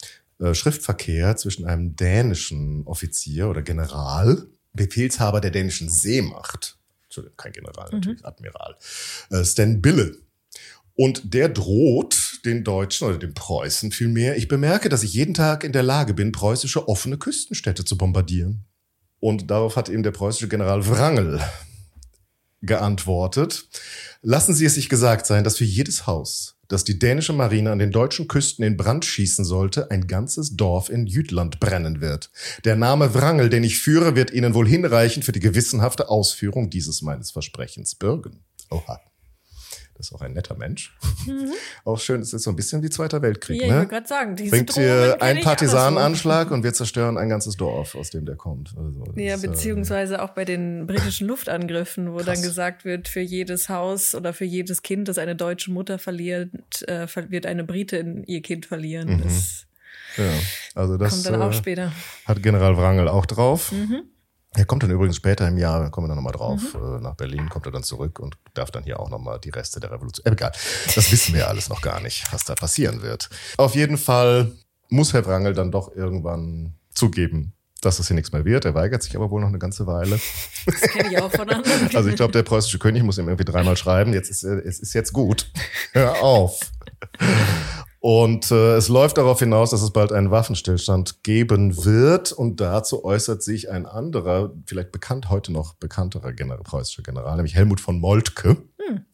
Speaker 2: äh, Schriftverkehr zwischen einem dänischen Offizier oder General, Befehlshaber der dänischen Seemacht, Entschuldigung, kein General, natürlich Admiral, äh, Stan Bille. Und der droht den Deutschen oder den Preußen vielmehr, ich bemerke, dass ich jeden Tag in der Lage bin, preußische offene Küstenstädte zu bombardieren. Und darauf hat ihm der preußische General Wrangel geantwortet. Lassen Sie es sich gesagt sein, dass für jedes Haus, dass die dänische Marine an den deutschen Küsten in Brand schießen sollte, ein ganzes Dorf in Jütland brennen wird. Der Name Wrangel, den ich führe, wird Ihnen wohl hinreichen für die gewissenhafte Ausführung dieses meines Versprechens bürgen. Oha. Das ist auch ein netter Mensch. Mhm. Auch schön, es ist so ein bisschen wie Zweiter Weltkrieg.
Speaker 1: Ja,
Speaker 2: ne?
Speaker 1: ich wollte gerade sagen, diese
Speaker 2: Bringt dir einen Partisanenanschlag und wir zerstören ein ganzes Dorf, aus dem der kommt. Also,
Speaker 1: ja,
Speaker 2: ist, äh,
Speaker 1: beziehungsweise äh, auch bei den britischen Luftangriffen, wo krass. dann gesagt wird, für jedes Haus oder für jedes Kind, das eine deutsche Mutter verliert, äh, wird eine Britin ihr Kind verlieren. Mhm. Das
Speaker 2: ja, also das
Speaker 1: kommt dann auch äh, später.
Speaker 2: Hat General Wrangel auch drauf. Mhm. Er kommt dann übrigens später im Jahr, kommen wir dann nochmal drauf, mhm. äh, nach Berlin kommt er dann zurück und darf dann hier auch nochmal die Reste der Revolution. Äh, egal, das wissen wir alles noch gar nicht, was da passieren wird. Auf jeden Fall muss Herr Wrangel dann doch irgendwann zugeben, dass es hier nichts mehr wird. Er weigert sich aber wohl noch eine ganze Weile.
Speaker 1: Das kenne ich auch von anderen.
Speaker 2: Also ich glaube, der preußische König muss ihm irgendwie dreimal schreiben, jetzt ist es ist jetzt gut. Hör auf. Und äh, es läuft darauf hinaus, dass es bald einen Waffenstillstand geben wird. Und dazu äußert sich ein anderer, vielleicht bekannt, heute noch bekannterer General, preußischer General, nämlich Helmut von Moltke. Hm.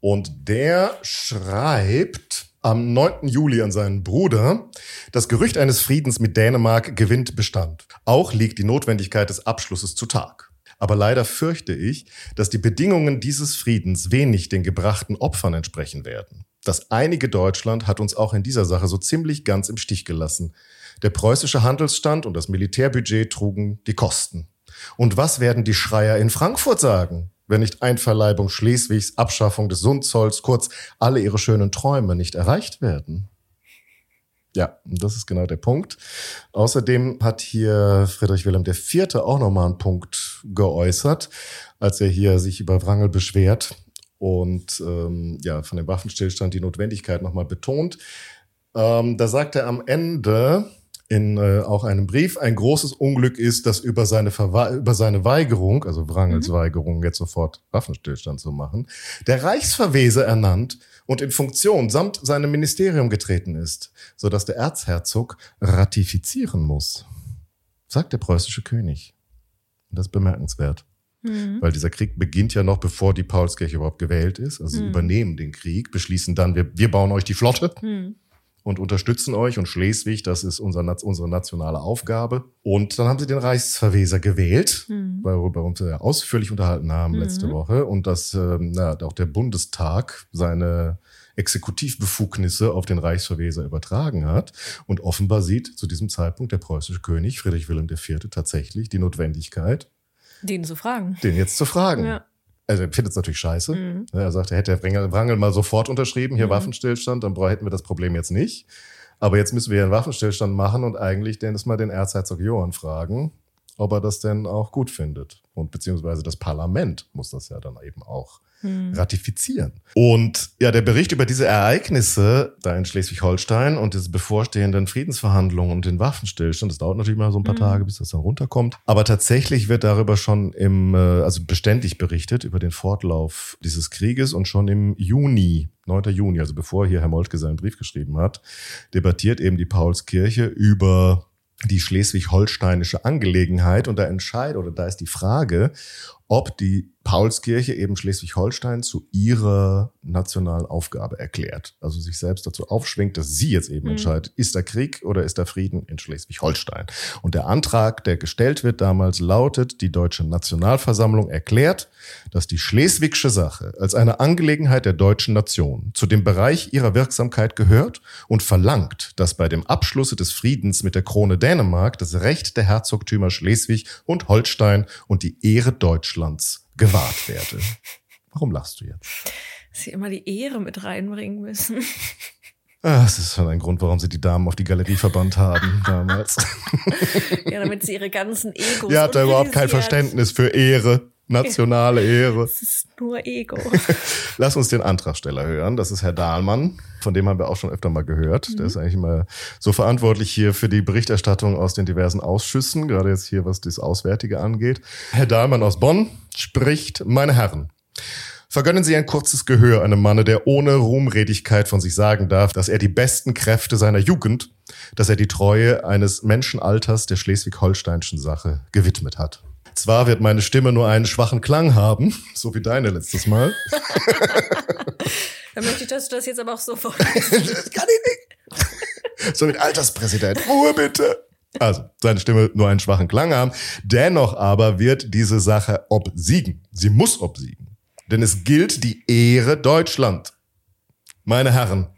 Speaker 2: Und der schreibt am 9. Juli an seinen Bruder, das Gerücht eines Friedens mit Dänemark gewinnt Bestand. Auch liegt die Notwendigkeit des Abschlusses zu Tag. Aber leider fürchte ich, dass die Bedingungen dieses Friedens wenig den gebrachten Opfern entsprechen werden. Das einige Deutschland hat uns auch in dieser Sache so ziemlich ganz im Stich gelassen. Der preußische Handelsstand und das Militärbudget trugen die Kosten. Und was werden die Schreier in Frankfurt sagen, wenn nicht Einverleibung Schleswigs, Abschaffung des Sundzolls, kurz alle ihre schönen Träume nicht erreicht werden? Ja, das ist genau der Punkt. Außerdem hat hier Friedrich Wilhelm IV. auch nochmal einen Punkt geäußert, als er hier sich über Wrangel beschwert und ähm, ja, von dem Waffenstillstand die Notwendigkeit nochmal betont. Ähm, da sagt er am Ende in äh, auch einem Brief, ein großes Unglück ist, dass über seine, Verwe über seine Weigerung, also Wrangels mhm. Weigerung, jetzt sofort Waffenstillstand zu machen, der Reichsverweser ernannt und in Funktion samt seinem Ministerium getreten ist, so dass der Erzherzog ratifizieren muss, sagt der preußische König. Und das ist bemerkenswert. Mhm. Weil dieser Krieg beginnt ja noch, bevor die Paulskirche überhaupt gewählt ist. Also sie mhm. übernehmen den Krieg, beschließen dann, wir, wir bauen euch die Flotte. Mhm und unterstützen euch und Schleswig, das ist unser, unsere nationale Aufgabe. Und dann haben sie den Reichsverweser gewählt, mhm. worüber wir uns ja ausführlich unterhalten haben mhm. letzte Woche und dass ähm, na, auch der Bundestag seine Exekutivbefugnisse auf den Reichsverweser übertragen hat. Und offenbar sieht zu diesem Zeitpunkt der preußische König Friedrich Wilhelm IV. tatsächlich die Notwendigkeit,
Speaker 1: den zu fragen.
Speaker 2: Den jetzt zu fragen. Ja. Also er findet es natürlich scheiße. Mhm. Er sagt, er hätte Wrangel, Wrangel mal sofort unterschrieben, hier mhm. Waffenstillstand, dann hätten wir das Problem jetzt nicht. Aber jetzt müssen wir einen Waffenstillstand machen und eigentlich den mal den Erzherzog Johann fragen, ob er das denn auch gut findet. Und beziehungsweise das Parlament muss das ja dann eben auch hm. ratifizieren. Und ja, der Bericht über diese Ereignisse da in Schleswig-Holstein und diese bevorstehenden Friedensverhandlungen und den Waffenstillstand, das dauert natürlich mal so ein paar hm. Tage, bis das dann runterkommt. Aber tatsächlich wird darüber schon im, äh, also beständig berichtet über den Fortlauf dieses Krieges und schon im Juni 9. Juni, also bevor hier Herr Moltke seinen Brief geschrieben hat, debattiert eben die Paulskirche über die schleswig-holsteinische Angelegenheit und da entscheidet oder da ist die Frage, ob die Paulskirche eben Schleswig-Holstein zu ihrer nationalen Aufgabe erklärt. Also sich selbst dazu aufschwingt, dass sie jetzt eben mhm. entscheidet, ist da Krieg oder ist da Frieden in Schleswig-Holstein. Und der Antrag, der gestellt wird damals, lautet, die Deutsche Nationalversammlung erklärt, dass die schleswigsche Sache als eine Angelegenheit der deutschen Nation zu dem Bereich ihrer Wirksamkeit gehört und verlangt, dass bei dem Abschlusse des Friedens mit der Krone Dänemark das Recht der Herzogtümer Schleswig und Holstein und die Ehre Deutschlands gewahrt werde. Warum lachst du jetzt?
Speaker 1: Sie immer die Ehre mit reinbringen müssen.
Speaker 2: Ah, das ist schon ein Grund, warum sie die Damen auf die Galerie verbannt haben damals.
Speaker 1: ja, damit sie ihre ganzen Egos.
Speaker 2: Ihr habt da überhaupt kein Verständnis für Ehre, nationale Ehre.
Speaker 1: Das ist nur Ego.
Speaker 2: Lass uns den Antragsteller hören. Das ist Herr Dahlmann. Von dem haben wir auch schon öfter mal gehört. Mhm. Der ist eigentlich immer so verantwortlich hier für die Berichterstattung aus den diversen Ausschüssen, gerade jetzt hier, was das Auswärtige angeht. Herr Dahlmann aus Bonn spricht, meine Herren. Vergönnen Sie ein kurzes Gehör einem Manne, der ohne Ruhmredigkeit von sich sagen darf, dass er die besten Kräfte seiner Jugend, dass er die Treue eines Menschenalters der schleswig-holsteinischen Sache gewidmet hat. Zwar wird meine Stimme nur einen schwachen Klang haben, so wie deine letztes Mal.
Speaker 1: Dann möchte ich, dass du das jetzt aber auch sofort.
Speaker 2: das kann ich nicht. So mit Alterspräsident. Ruhe bitte. Also, seine Stimme nur einen schwachen Klang haben. Dennoch aber wird diese Sache obsiegen. Sie muss obsiegen. Denn es gilt die Ehre Deutschland. Meine Herren,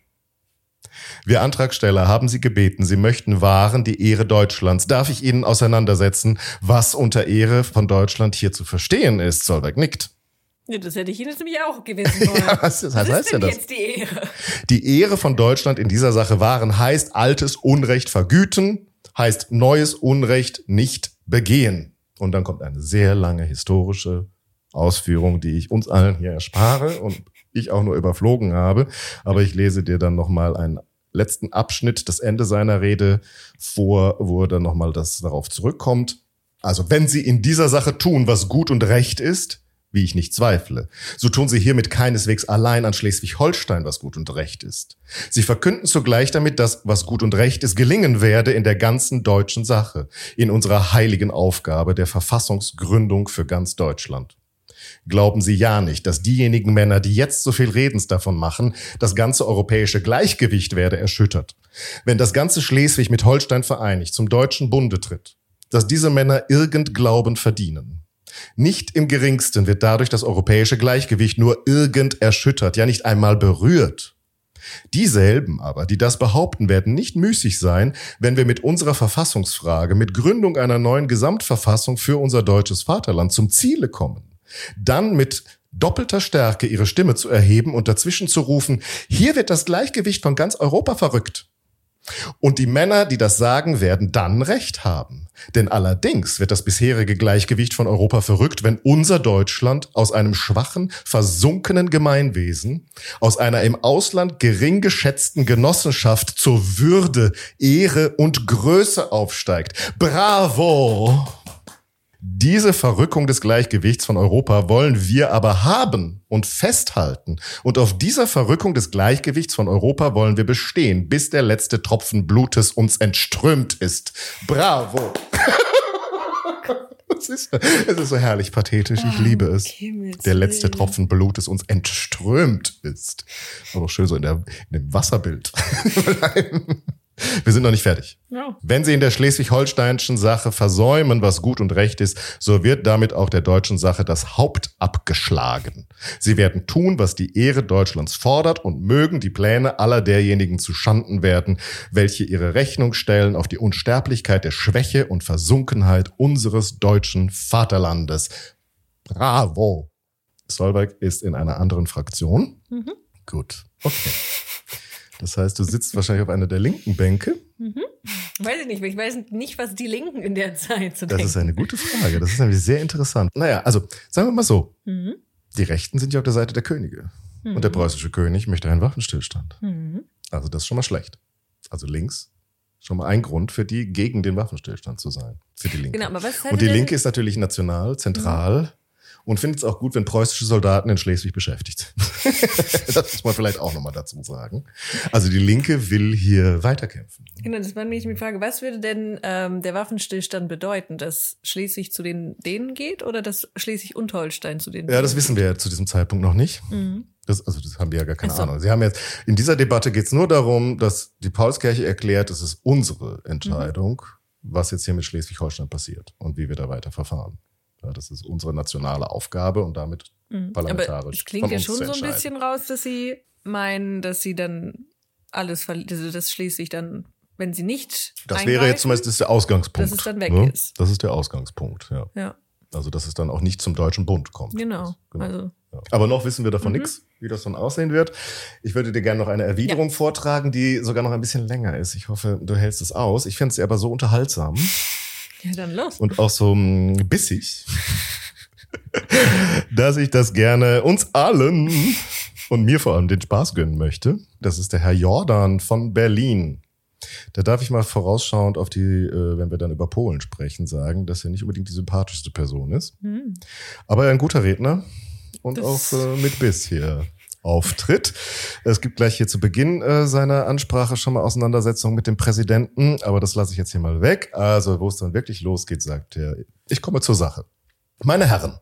Speaker 2: wir Antragsteller haben Sie gebeten, Sie möchten wahren die Ehre Deutschlands. Darf ich Ihnen auseinandersetzen, was unter Ehre von Deutschland hier zu verstehen ist? Solberg nickt.
Speaker 1: Ja, das hätte ich Ihnen jetzt nämlich auch gewesen wollen. ja,
Speaker 2: was, was, was heißt denn das?
Speaker 1: Jetzt die Ehre?
Speaker 2: Die Ehre von Deutschland in dieser Sache wahren heißt altes Unrecht vergüten, heißt neues Unrecht nicht begehen. Und dann kommt eine sehr lange historische Ausführung, die ich uns allen hier erspare und ich auch nur überflogen habe. Aber ich lese dir dann nochmal einen letzten Abschnitt, das Ende seiner Rede vor, wo er dann nochmal das darauf zurückkommt. Also wenn Sie in dieser Sache tun, was gut und recht ist, wie ich nicht zweifle, so tun sie hiermit keineswegs allein an Schleswig-Holstein, was gut und recht ist. Sie verkünden zugleich damit, dass, was gut und recht ist, gelingen werde in der ganzen deutschen Sache, in unserer heiligen Aufgabe der Verfassungsgründung für ganz Deutschland. Glauben Sie ja nicht, dass diejenigen Männer, die jetzt so viel Redens davon machen, das ganze europäische Gleichgewicht werde erschüttert. Wenn das ganze Schleswig mit Holstein vereinigt zum deutschen Bunde tritt, dass diese Männer irgend Glauben verdienen. Nicht im geringsten wird dadurch das europäische Gleichgewicht nur irgend erschüttert, ja nicht einmal berührt. Dieselben aber, die das behaupten, werden nicht müßig sein, wenn wir mit unserer Verfassungsfrage, mit Gründung einer neuen Gesamtverfassung für unser deutsches Vaterland zum Ziele kommen. Dann mit doppelter Stärke ihre Stimme zu erheben und dazwischen zu rufen, hier wird das Gleichgewicht von ganz Europa verrückt. Und die Männer, die das sagen, werden dann Recht haben. Denn allerdings wird das bisherige Gleichgewicht von Europa verrückt, wenn unser Deutschland aus einem schwachen, versunkenen Gemeinwesen, aus einer im Ausland gering geschätzten Genossenschaft zur Würde, Ehre und Größe aufsteigt. Bravo! Diese Verrückung des Gleichgewichts von Europa wollen wir aber haben und festhalten. Und auf dieser Verrückung des Gleichgewichts von Europa wollen wir bestehen, bis der letzte Tropfen Blutes uns entströmt ist. Bravo! Es ist, es ist so herrlich pathetisch. Ich liebe es. Der letzte Tropfen Blutes uns entströmt ist. Aber schön so in, der, in dem Wasserbild. Wir sind noch nicht fertig. Ja. Wenn Sie in der schleswig-holsteinischen Sache versäumen, was gut und recht ist, so wird damit auch der deutschen Sache das Haupt abgeschlagen. Sie werden tun, was die Ehre Deutschlands fordert und mögen die Pläne aller derjenigen zu Schanden werden, welche ihre Rechnung stellen auf die Unsterblichkeit der Schwäche und Versunkenheit unseres deutschen Vaterlandes. Bravo. Solberg ist in einer anderen Fraktion. Mhm. Gut. Okay. Das heißt, du sitzt wahrscheinlich auf einer der linken Bänke.
Speaker 1: Mhm. Weiß ich nicht, ich weiß nicht, was die Linken in der Zeit zu
Speaker 2: Das denken. ist eine gute Frage. Das ist nämlich sehr interessant. Naja, also sagen wir mal so. Mhm. Die Rechten sind ja auf der Seite der Könige. Mhm. Und der preußische König möchte einen Waffenstillstand. Mhm. Also das ist schon mal schlecht. Also links schon mal ein Grund für die, gegen den Waffenstillstand zu sein. Für die Linke. Genau, aber was Und die Linke ist natürlich national, zentral. Mhm und findet es auch gut, wenn preußische Soldaten in Schleswig beschäftigt sind. das muss man vielleicht auch nochmal dazu sagen. Also die Linke will hier weiterkämpfen.
Speaker 1: Genau, das war nämlich die Frage, was würde denn ähm, der Waffenstillstand bedeuten, dass Schleswig zu den denen geht oder dass Schleswig und Holstein zu den
Speaker 2: Ja, das wissen wir ja zu diesem Zeitpunkt noch nicht. Mhm. Das, also das haben wir ja gar keine so. Ahnung. Sie haben jetzt in dieser Debatte geht es nur darum, dass die Paulskirche erklärt, es ist unsere Entscheidung, mhm. was jetzt hier mit Schleswig-Holstein passiert und wie wir da weiter verfahren. Ja, das ist unsere nationale Aufgabe und damit mhm. parlamentarisch. Aber
Speaker 1: es klingt ja schon so ein bisschen raus, dass sie meinen, dass sie dann alles, also das schließlich dann, wenn sie nicht.
Speaker 2: Das wäre jetzt zum Beispiel der Ausgangspunkt.
Speaker 1: Dass es dann weg ne? ist.
Speaker 2: Das ist der Ausgangspunkt, ja.
Speaker 1: Ja.
Speaker 2: Also, dass es dann auch nicht zum Deutschen Bund kommt.
Speaker 1: Genau. genau. Also.
Speaker 2: Ja. Aber noch wissen wir davon mhm. nichts, wie das dann aussehen wird. Ich würde dir gerne noch eine Erwiderung ja. vortragen, die sogar noch ein bisschen länger ist. Ich hoffe, du hältst es aus. Ich finde sie aber so unterhaltsam.
Speaker 1: Ja, dann los.
Speaker 2: Und auch so mm, bissig, dass ich das gerne uns allen und mir vor allem den Spaß gönnen möchte. Das ist der Herr Jordan von Berlin. Da darf ich mal vorausschauend auf die, äh, wenn wir dann über Polen sprechen, sagen, dass er nicht unbedingt die sympathischste Person ist. Mhm. Aber ein guter Redner und das auch äh, mit Biss hier auftritt. Es gibt gleich hier zu Beginn äh, seiner Ansprache schon mal Auseinandersetzung mit dem Präsidenten, aber das lasse ich jetzt hier mal weg. Also, wo es dann wirklich losgeht, sagt er, ich komme zur Sache. Meine Herren,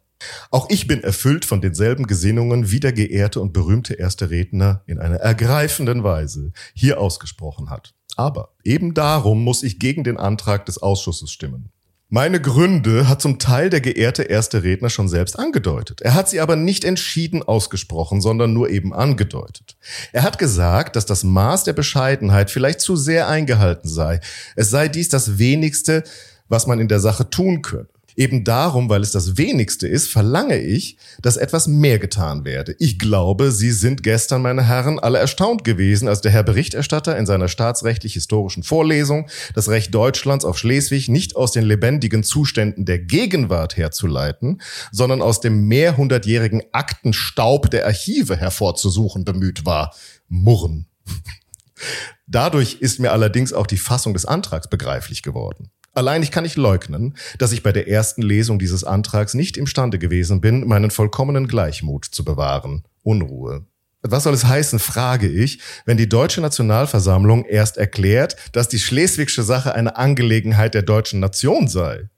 Speaker 2: Auch ich bin erfüllt von denselben Gesinnungen, wie der geehrte und berühmte erste Redner in einer ergreifenden Weise hier ausgesprochen hat. Aber eben darum muss ich gegen den Antrag des Ausschusses stimmen. Meine Gründe hat zum Teil der geehrte erste Redner schon selbst angedeutet. Er hat sie aber nicht entschieden ausgesprochen, sondern nur eben angedeutet. Er hat gesagt, dass das Maß der Bescheidenheit vielleicht zu sehr eingehalten sei. Es sei dies das wenigste, was man in der Sache tun könne. Eben darum, weil es das wenigste ist, verlange ich, dass etwas mehr getan werde. Ich glaube, Sie sind gestern, meine Herren, alle erstaunt gewesen, als der Herr Berichterstatter in seiner staatsrechtlich-historischen Vorlesung das Recht Deutschlands auf Schleswig nicht aus den lebendigen Zuständen der Gegenwart herzuleiten, sondern aus dem mehrhundertjährigen Aktenstaub der Archive hervorzusuchen bemüht war. Murren. Dadurch ist mir allerdings auch die Fassung des Antrags begreiflich geworden. Allein ich kann nicht leugnen, dass ich bei der ersten Lesung dieses Antrags nicht imstande gewesen bin, meinen vollkommenen Gleichmut zu bewahren. Unruhe. Was soll es heißen, frage ich, wenn die Deutsche Nationalversammlung erst erklärt, dass die schleswigsche Sache eine Angelegenheit der deutschen Nation sei?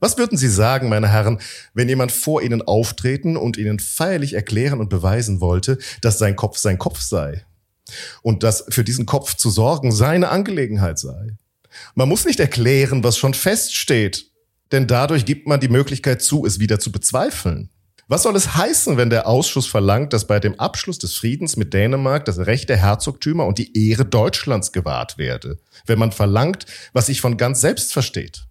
Speaker 2: Was würden Sie sagen, meine Herren, wenn jemand vor Ihnen auftreten und Ihnen feierlich erklären und beweisen wollte, dass sein Kopf sein Kopf sei? Und dass für diesen Kopf zu sorgen seine Angelegenheit sei? Man muss nicht erklären, was schon feststeht, denn dadurch gibt man die Möglichkeit zu, es wieder zu bezweifeln. Was soll es heißen, wenn der Ausschuss verlangt, dass bei dem Abschluss des Friedens mit Dänemark das Recht der Herzogtümer und die Ehre Deutschlands gewahrt werde? Wenn man verlangt, was sich von ganz selbst versteht?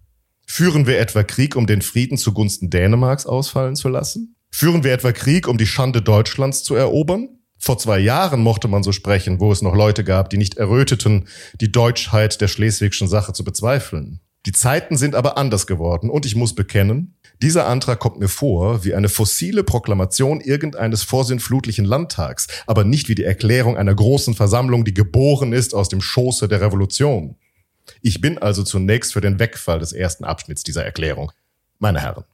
Speaker 2: Führen wir etwa Krieg, um den Frieden zugunsten Dänemarks ausfallen zu lassen? Führen wir etwa Krieg, um die Schande Deutschlands zu erobern? Vor zwei Jahren mochte man so sprechen, wo es noch Leute gab, die nicht erröteten, die Deutschheit der schleswigschen Sache zu bezweifeln. Die Zeiten sind aber anders geworden und ich muss bekennen, dieser Antrag kommt mir vor wie eine fossile Proklamation irgendeines vorsinnflutlichen Landtags, aber nicht wie die Erklärung einer großen Versammlung, die geboren ist aus dem Schoße der Revolution. Ich bin also zunächst für den Wegfall des ersten Abschnitts dieser Erklärung. Meine Herren,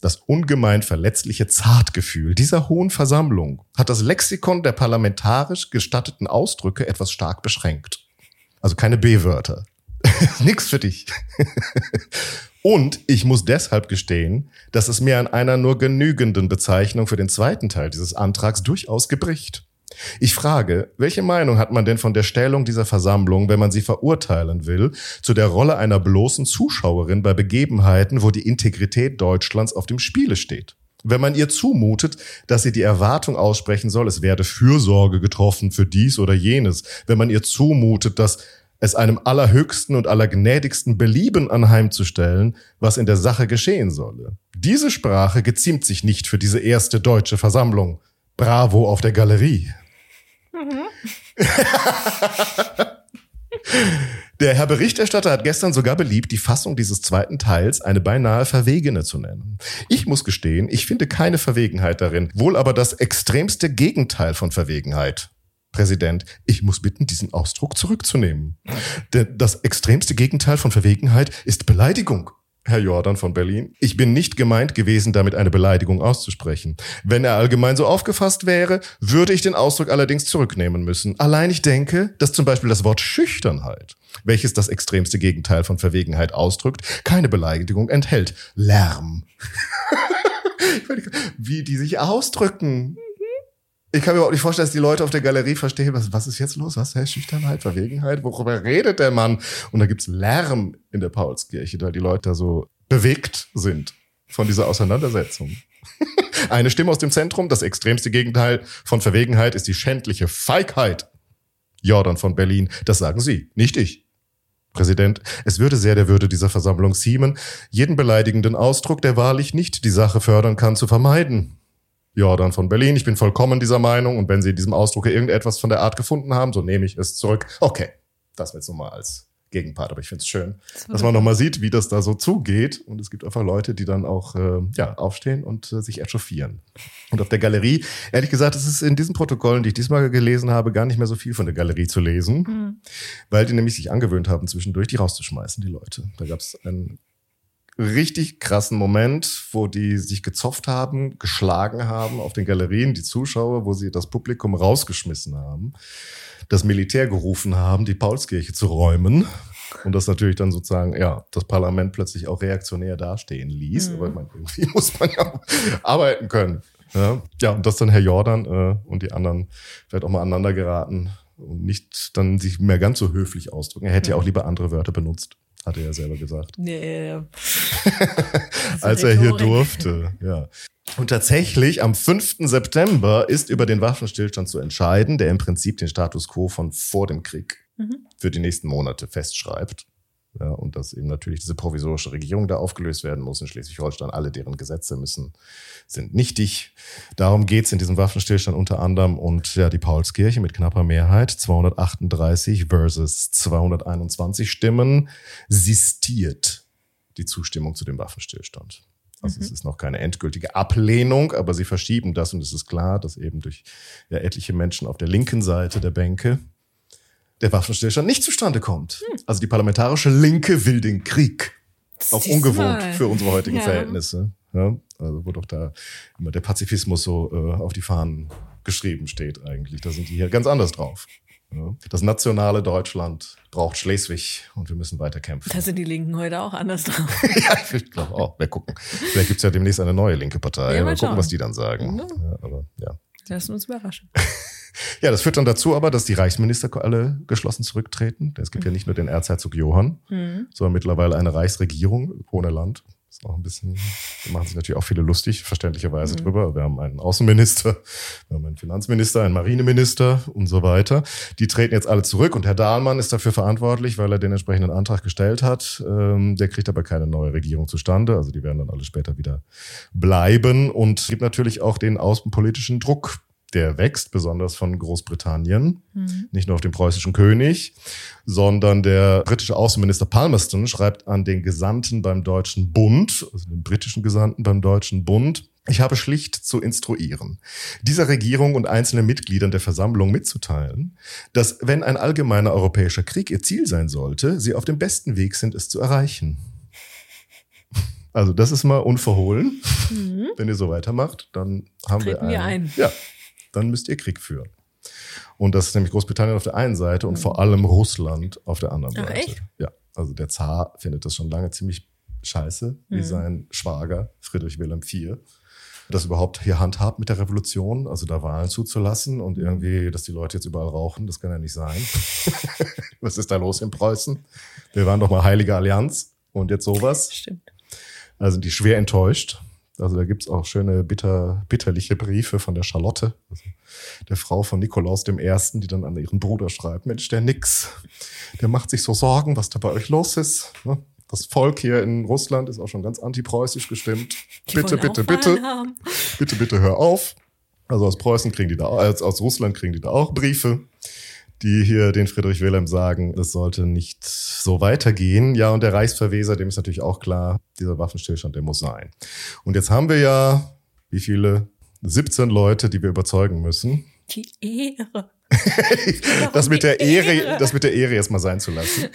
Speaker 2: das ungemein verletzliche Zartgefühl dieser hohen Versammlung hat das Lexikon der parlamentarisch gestatteten Ausdrücke etwas stark beschränkt. Also keine B-Wörter. Nix für dich. Und ich muss deshalb gestehen, dass es mir an einer nur genügenden Bezeichnung für den zweiten Teil dieses Antrags durchaus gebricht. Ich frage, welche Meinung hat man denn von der Stellung dieser Versammlung, wenn man sie verurteilen will, zu der Rolle einer bloßen Zuschauerin bei Begebenheiten, wo die Integrität Deutschlands auf dem Spiele steht? Wenn man ihr zumutet, dass sie die Erwartung aussprechen soll, es werde Fürsorge getroffen für dies oder jenes, wenn man ihr zumutet, dass es einem allerhöchsten und allergnädigsten Belieben anheimzustellen, was in der Sache geschehen solle. Diese Sprache geziemt sich nicht für diese erste deutsche Versammlung. Bravo auf der Galerie. Mhm. Der Herr Berichterstatter hat gestern sogar beliebt, die Fassung dieses zweiten Teils eine beinahe verwegene zu nennen. Ich muss gestehen, ich finde keine Verwegenheit darin, wohl aber das extremste Gegenteil von Verwegenheit. Präsident, ich muss bitten, diesen Ausdruck zurückzunehmen. Denn das extremste Gegenteil von Verwegenheit ist Beleidigung. Herr Jordan von Berlin. Ich bin nicht gemeint gewesen, damit eine Beleidigung auszusprechen. Wenn er allgemein so aufgefasst wäre, würde ich den Ausdruck allerdings zurücknehmen müssen. Allein ich denke, dass zum Beispiel das Wort Schüchternheit, welches das extremste Gegenteil von Verwegenheit ausdrückt, keine Beleidigung enthält. Lärm. Wie die sich ausdrücken. Ich kann mir überhaupt nicht vorstellen, dass die Leute auf der Galerie verstehen, was, was ist jetzt los? Was heißt Schüchternheit, Verwegenheit? Worüber redet der Mann? Und da gibt's Lärm in der Paulskirche, weil die Leute da so bewegt sind von dieser Auseinandersetzung. Eine Stimme aus dem Zentrum, das extremste Gegenteil von Verwegenheit ist die schändliche Feigheit. Jordan von Berlin, das sagen Sie, nicht ich. Präsident, es würde sehr der Würde dieser Versammlung ziemen, jeden beleidigenden Ausdruck, der wahrlich nicht die Sache fördern kann, zu vermeiden. Jordan von Berlin, ich bin vollkommen dieser Meinung und wenn Sie in diesem Ausdruck irgendetwas von der Art gefunden haben, so nehme ich es zurück. Okay, das wird jetzt nochmal als Gegenpart, aber ich finde es schön, das dass man nochmal sieht, wie das da so zugeht und es gibt einfach Leute, die dann auch äh, ja, aufstehen und äh, sich echauffieren. Und auf der Galerie, ehrlich gesagt, es ist in diesen Protokollen, die ich diesmal gelesen habe, gar nicht mehr so viel von der Galerie zu lesen, mhm. weil die nämlich sich angewöhnt haben, zwischendurch die rauszuschmeißen, die Leute. Da gab es ein richtig krassen Moment, wo die sich gezofft haben, geschlagen haben auf den Galerien, die Zuschauer, wo sie das Publikum rausgeschmissen haben, das Militär gerufen haben, die Paulskirche zu räumen. Und das natürlich dann sozusagen, ja, das Parlament plötzlich auch reaktionär dastehen ließ. Mhm. Aber man, irgendwie muss man ja auch arbeiten können. Ja, ja und dass dann Herr Jordan äh, und die anderen vielleicht auch mal aneinander geraten und nicht dann sich mehr ganz so höflich ausdrücken. Er hätte mhm. ja auch lieber andere Wörter benutzt, hat er ja selber gesagt.
Speaker 1: Nee.
Speaker 2: Als er hier durfte, ja. Und tatsächlich am 5. September ist über den Waffenstillstand zu entscheiden, der im Prinzip den Status quo von vor dem Krieg mhm. für die nächsten Monate festschreibt. Ja, und dass eben natürlich diese provisorische Regierung da aufgelöst werden muss in Schleswig-Holstein. Alle deren Gesetze müssen, sind nichtig. Darum geht's in diesem Waffenstillstand unter anderem. Und ja, die Paulskirche mit knapper Mehrheit, 238 versus 221 Stimmen, sistiert die Zustimmung zu dem Waffenstillstand. Also mhm. es ist noch keine endgültige Ablehnung, aber sie verschieben das und es ist klar, dass eben durch ja, etliche Menschen auf der linken Seite der Bänke der Waffenstillstand nicht zustande kommt. Hm. Also die parlamentarische Linke will den Krieg. Auch ungewohnt für unsere heutigen ja. Verhältnisse. Ja, also wo doch da immer der Pazifismus so äh, auf die Fahnen geschrieben steht eigentlich. Da sind die hier ganz anders drauf. Ja. Das nationale Deutschland braucht Schleswig und wir müssen weiter kämpfen.
Speaker 1: Da sind die Linken heute auch anders drauf.
Speaker 2: ja, ich glaube auch. Wir gucken. Vielleicht gibt's ja demnächst eine neue linke Partei. Ja, mal, mal gucken, was die dann sagen. Ja,
Speaker 1: aber, ja. Lassen uns überraschen.
Speaker 2: Ja, das führt dann dazu aber, dass die Reichsminister alle geschlossen zurücktreten. Es gibt mhm. ja nicht nur den Erzherzog Johann, mhm. sondern mittlerweile eine Reichsregierung, ohne Land. Das ist auch ein bisschen, da machen sich natürlich auch viele lustig, verständlicherweise mhm. drüber. Wir haben einen Außenminister, wir haben einen Finanzminister, einen Marineminister und so weiter. Die treten jetzt alle zurück und Herr Dahlmann ist dafür verantwortlich, weil er den entsprechenden Antrag gestellt hat. Ähm, der kriegt aber keine neue Regierung zustande. Also die werden dann alle später wieder bleiben und gibt natürlich auch den außenpolitischen Druck der wächst, besonders von Großbritannien. Mhm. Nicht nur auf den preußischen König, sondern der britische Außenminister Palmerston schreibt an den Gesandten beim Deutschen Bund, also den britischen Gesandten beim Deutschen Bund, ich habe schlicht zu instruieren, dieser Regierung und einzelnen Mitgliedern der Versammlung mitzuteilen, dass wenn ein allgemeiner europäischer Krieg ihr Ziel sein sollte, sie auf dem besten Weg sind, es zu erreichen. Also das ist mal unverhohlen. Mhm. Wenn ihr so weitermacht, dann haben Treten wir, einen, wir ein. Ja, dann müsst ihr Krieg führen. Und das ist nämlich Großbritannien auf der einen Seite und mhm. vor allem Russland auf der anderen Ach, Seite. Echt? Ja, also der Zar findet das schon lange ziemlich scheiße, wie mhm. sein Schwager Friedrich Wilhelm IV das überhaupt hier handhabt mit der Revolution, also da Wahlen zuzulassen und irgendwie, dass die Leute jetzt überall rauchen, das kann ja nicht sein. Was ist da los in Preußen? Wir waren doch mal Heilige Allianz und jetzt sowas.
Speaker 1: Stimmt.
Speaker 2: Also die schwer enttäuscht. Also da gibt's auch schöne bitter, bitterliche Briefe von der Charlotte, also der Frau von Nikolaus dem Ersten, die dann an ihren Bruder schreibt, Mensch, der nix, der macht sich so Sorgen, was da bei euch los ist. Ne? Das Volk hier in Russland ist auch schon ganz antipreußisch gestimmt. Die bitte, bitte, bitte, bitte, bitte hör auf. Also aus Preußen kriegen die da, als aus Russland kriegen die da auch Briefe die hier den Friedrich Wilhelm sagen, das sollte nicht so weitergehen. Ja, und der Reichsverweser, dem ist natürlich auch klar, dieser Waffenstillstand, der muss sein. Und jetzt haben wir ja, wie viele? 17 Leute, die wir überzeugen müssen.
Speaker 1: Die Ehre.
Speaker 2: Das mit der Ehre, das mit der Ehre erstmal sein zu lassen.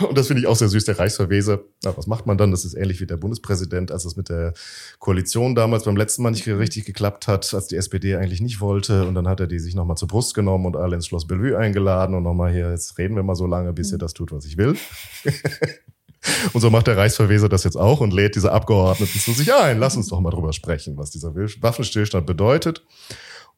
Speaker 2: Und das finde ich auch sehr süß, der Reichsverweser. Na, was macht man dann? Das ist ähnlich wie der Bundespräsident, als das mit der Koalition damals beim letzten Mal nicht richtig geklappt hat, als die SPD eigentlich nicht wollte. Und dann hat er die sich nochmal zur Brust genommen und alle ins Schloss Bellevue eingeladen und nochmal hier, jetzt reden wir mal so lange, bis ihr das tut, was ich will. Und so macht der Reichsverweser das jetzt auch und lädt diese Abgeordneten zu sich ein. Lass uns doch mal drüber sprechen, was dieser Waffenstillstand bedeutet.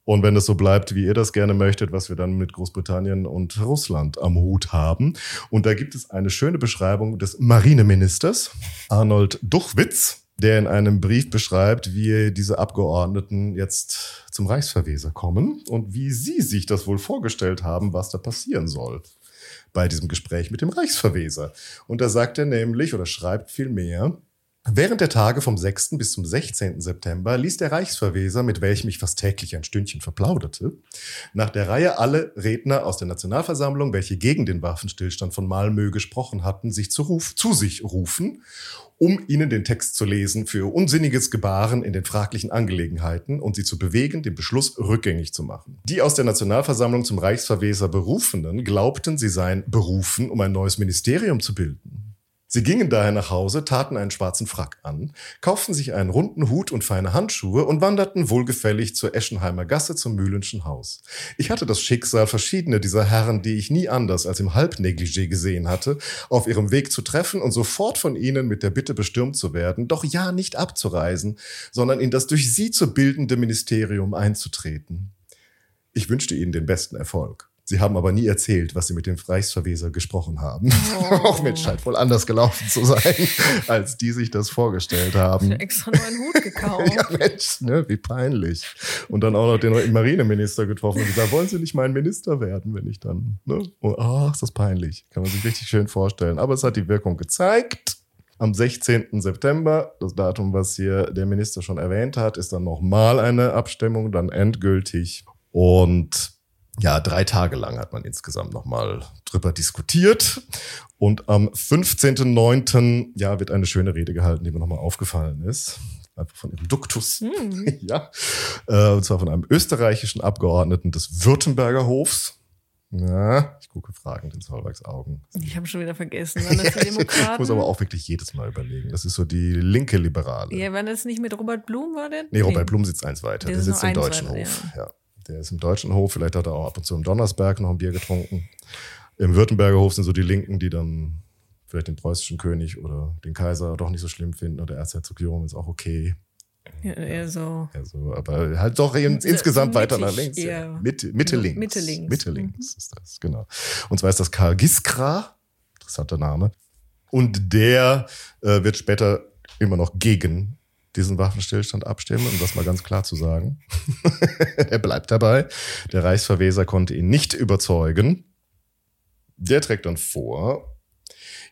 Speaker 2: Und wenn es so bleibt, wie ihr das gerne möchtet, was wir dann mit Großbritannien und Russland am Hut haben. Und da gibt es eine schöne Beschreibung des Marineministers Arnold Duchwitz, der in einem Brief beschreibt, wie diese Abgeordneten jetzt zum Reichsverweser kommen und wie sie sich das wohl vorgestellt haben, was da passieren soll bei diesem Gespräch mit dem Reichsverweser. Und da sagt er nämlich oder schreibt viel mehr, Während der Tage vom 6. bis zum 16. September ließ der Reichsverweser, mit welchem ich fast täglich ein Stündchen verplauderte, nach der Reihe alle Redner aus der Nationalversammlung, welche gegen den Waffenstillstand von Malmö gesprochen hatten, sich zu, ruf, zu sich rufen, um ihnen den Text zu lesen für unsinniges Gebaren in den fraglichen Angelegenheiten und sie zu bewegen, den Beschluss rückgängig zu machen. Die aus der Nationalversammlung zum Reichsverweser Berufenen glaubten, sie seien berufen, um ein neues Ministerium zu bilden. Sie gingen daher nach Hause, taten einen schwarzen Frack an, kauften sich einen runden Hut und feine Handschuhe und wanderten wohlgefällig zur Eschenheimer Gasse zum Mühlenschen Haus. Ich hatte das Schicksal, verschiedene dieser Herren, die ich nie anders als im Halbnegligé gesehen hatte, auf ihrem Weg zu treffen und sofort von ihnen mit der Bitte bestürmt zu werden, doch ja nicht abzureisen, sondern in das durch sie zu bildende Ministerium einzutreten. Ich wünschte ihnen den besten Erfolg. Sie haben aber nie erzählt, was Sie mit dem Reichsverweser gesprochen haben. Oh. Auch mit scheint wohl anders gelaufen zu sein, als die sich das vorgestellt haben.
Speaker 1: Ich extra nur einen Hut gekauft.
Speaker 2: ja, Mensch, ne, wie peinlich. Und dann auch noch den Marineminister getroffen und gesagt, wollen Sie nicht mein Minister werden, wenn ich dann, ne? Und, ach, ist das peinlich. Kann man sich richtig schön vorstellen. Aber es hat die Wirkung gezeigt. Am 16. September, das Datum, was hier der Minister schon erwähnt hat, ist dann nochmal eine Abstimmung, dann endgültig. Und ja, drei Tage lang hat man insgesamt nochmal drüber diskutiert. Und am 15.09. ja, wird eine schöne Rede gehalten, die mir nochmal aufgefallen ist. Einfach von ihrem Duktus. Mm. ja. Äh, und zwar von einem österreichischen Abgeordneten des Württemberger Hofs. Ja, ich gucke fragend in Solbergs Augen.
Speaker 1: Ich habe schon wieder vergessen. Waren das die Demokraten?
Speaker 2: ich muss aber auch wirklich jedes Mal überlegen. Das ist so die linke Liberale.
Speaker 1: Ja, war das nicht mit Robert Blum, war denn?
Speaker 2: Nee, Robert Blum sitzt eins weiter. Der, der sitzt im Deutschen weiter, Hof. Ja. ja. Der ist im Deutschen Hof, vielleicht hat er auch ab und zu im Donnersberg noch ein Bier getrunken. Im Württemberger Hof sind so die Linken, die dann vielleicht den preußischen König oder den Kaiser doch nicht so schlimm finden oder Erzherzog Joram ist auch okay.
Speaker 1: Ja, eher so.
Speaker 2: Ja, so. Aber halt doch in, insgesamt weiter nach links. Ja. Mitte, Mitte links.
Speaker 1: Mitte links.
Speaker 2: Mitte links mhm. ist das, genau. Und zwar ist das Karl Giskra, interessanter Name. Und der äh, wird später immer noch gegen diesen Waffenstillstand abstimmen, um das mal ganz klar zu sagen. er bleibt dabei. Der Reichsverweser konnte ihn nicht überzeugen. Der trägt dann vor,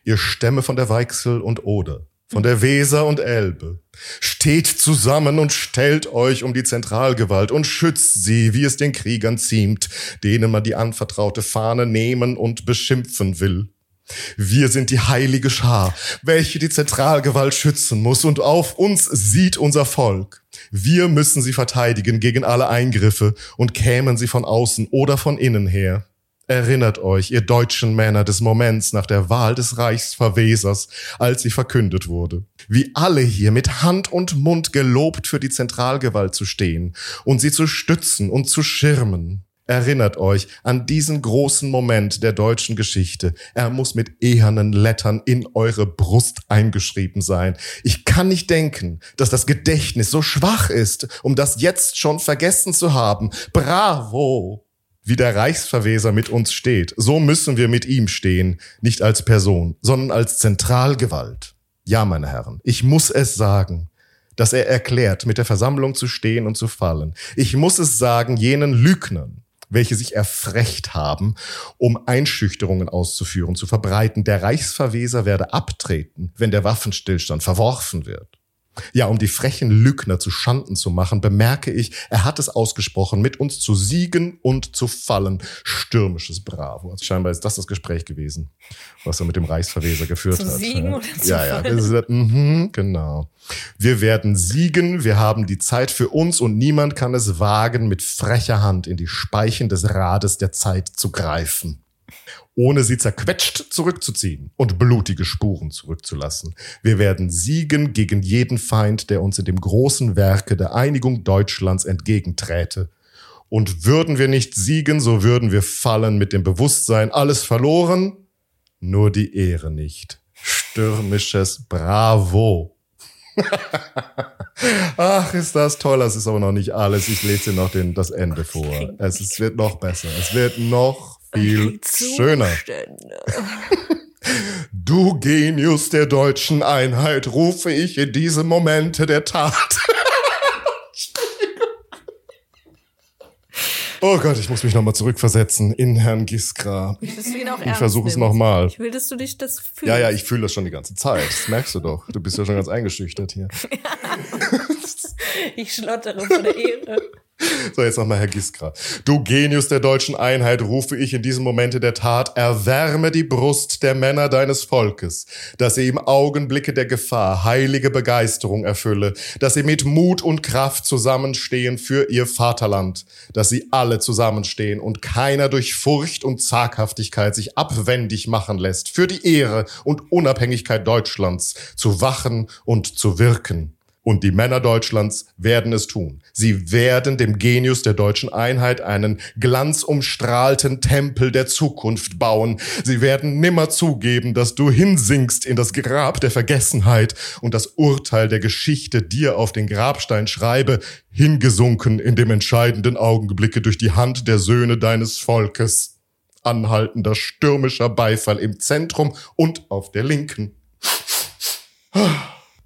Speaker 2: ihr Stämme von der Weichsel und Oder, von der Weser und Elbe, steht zusammen und stellt euch um die Zentralgewalt und schützt sie, wie es den Kriegern ziemt, denen man die anvertraute Fahne nehmen und beschimpfen will. Wir sind die heilige Schar, welche die Zentralgewalt schützen muss und auf uns sieht unser Volk. Wir müssen sie verteidigen gegen alle Eingriffe und kämen sie von außen oder von innen her. Erinnert euch, ihr deutschen Männer des Moments nach der Wahl des Reichsverwesers, als sie verkündet wurde, wie alle hier mit Hand und Mund gelobt für die Zentralgewalt zu stehen und sie zu stützen und zu schirmen. Erinnert euch an diesen großen Moment der deutschen Geschichte. Er muss mit ehernen Lettern in eure Brust eingeschrieben sein. Ich kann nicht denken, dass das Gedächtnis so schwach ist, um das jetzt schon vergessen zu haben. Bravo! Wie der Reichsverweser mit uns steht, so müssen wir mit ihm stehen, nicht als Person, sondern als Zentralgewalt. Ja, meine Herren, ich muss es sagen dass er erklärt, mit der Versammlung zu stehen und zu fallen. Ich muss es sagen, jenen Lügnern, welche sich erfrecht haben, um Einschüchterungen auszuführen, zu verbreiten. Der Reichsverweser werde abtreten, wenn der Waffenstillstand verworfen wird. Ja, um die frechen Lügner zu Schanden zu machen, bemerke ich, er hat es ausgesprochen, mit uns zu siegen und zu fallen. Stürmisches Bravo. Also scheinbar ist das das Gespräch gewesen, was er mit dem Reichsverweser geführt
Speaker 1: zu
Speaker 2: hat.
Speaker 1: Siegen
Speaker 2: ja.
Speaker 1: oder zu
Speaker 2: ja, ja, fallen. Mhm, genau. Wir werden siegen, wir haben die Zeit für uns und niemand kann es wagen, mit frecher Hand in die Speichen des Rades der Zeit zu greifen ohne sie zerquetscht zurückzuziehen und blutige Spuren zurückzulassen. Wir werden siegen gegen jeden Feind, der uns in dem großen Werke der Einigung Deutschlands entgegenträte. Und würden wir nicht siegen, so würden wir fallen mit dem Bewusstsein, alles verloren, nur die Ehre nicht. Stürmisches Bravo. Ach, ist das toll. Das ist aber noch nicht alles. Ich lese dir noch den, das Ende vor. Es, es wird noch besser. Es wird noch viel schöner. Du Genius der deutschen Einheit, rufe ich in diese Momente der Tat. Oh Gott, ich muss mich nochmal zurückversetzen in Herrn Giskra.
Speaker 1: Ich
Speaker 2: versuche es nochmal.
Speaker 1: Ich will, dass du dich das fühlst.
Speaker 2: Ja, ja, ich fühle das schon die ganze Zeit. Das merkst du doch. Du bist ja schon ganz eingeschüchtert hier.
Speaker 1: ich schlottere vor der Ehre.
Speaker 2: So, jetzt nochmal Herr Giskra. Du Genius der deutschen Einheit, rufe ich in diesem Momente der Tat, erwärme die Brust der Männer deines Volkes, dass sie im Augenblicke der Gefahr heilige Begeisterung erfülle, dass sie mit Mut und Kraft zusammenstehen für ihr Vaterland, dass sie alle zusammenstehen und keiner durch Furcht und Zaghaftigkeit sich abwendig machen lässt, für die Ehre und Unabhängigkeit Deutschlands zu wachen und zu wirken. Und die Männer Deutschlands werden es tun. Sie werden dem Genius der deutschen Einheit einen glanzumstrahlten Tempel der Zukunft bauen. Sie werden nimmer zugeben, dass du hinsinkst in das Grab der Vergessenheit und das Urteil der Geschichte dir auf den Grabstein schreibe, hingesunken in dem entscheidenden Augenblicke durch die Hand der Söhne deines Volkes. Anhaltender stürmischer Beifall im Zentrum und auf der Linken.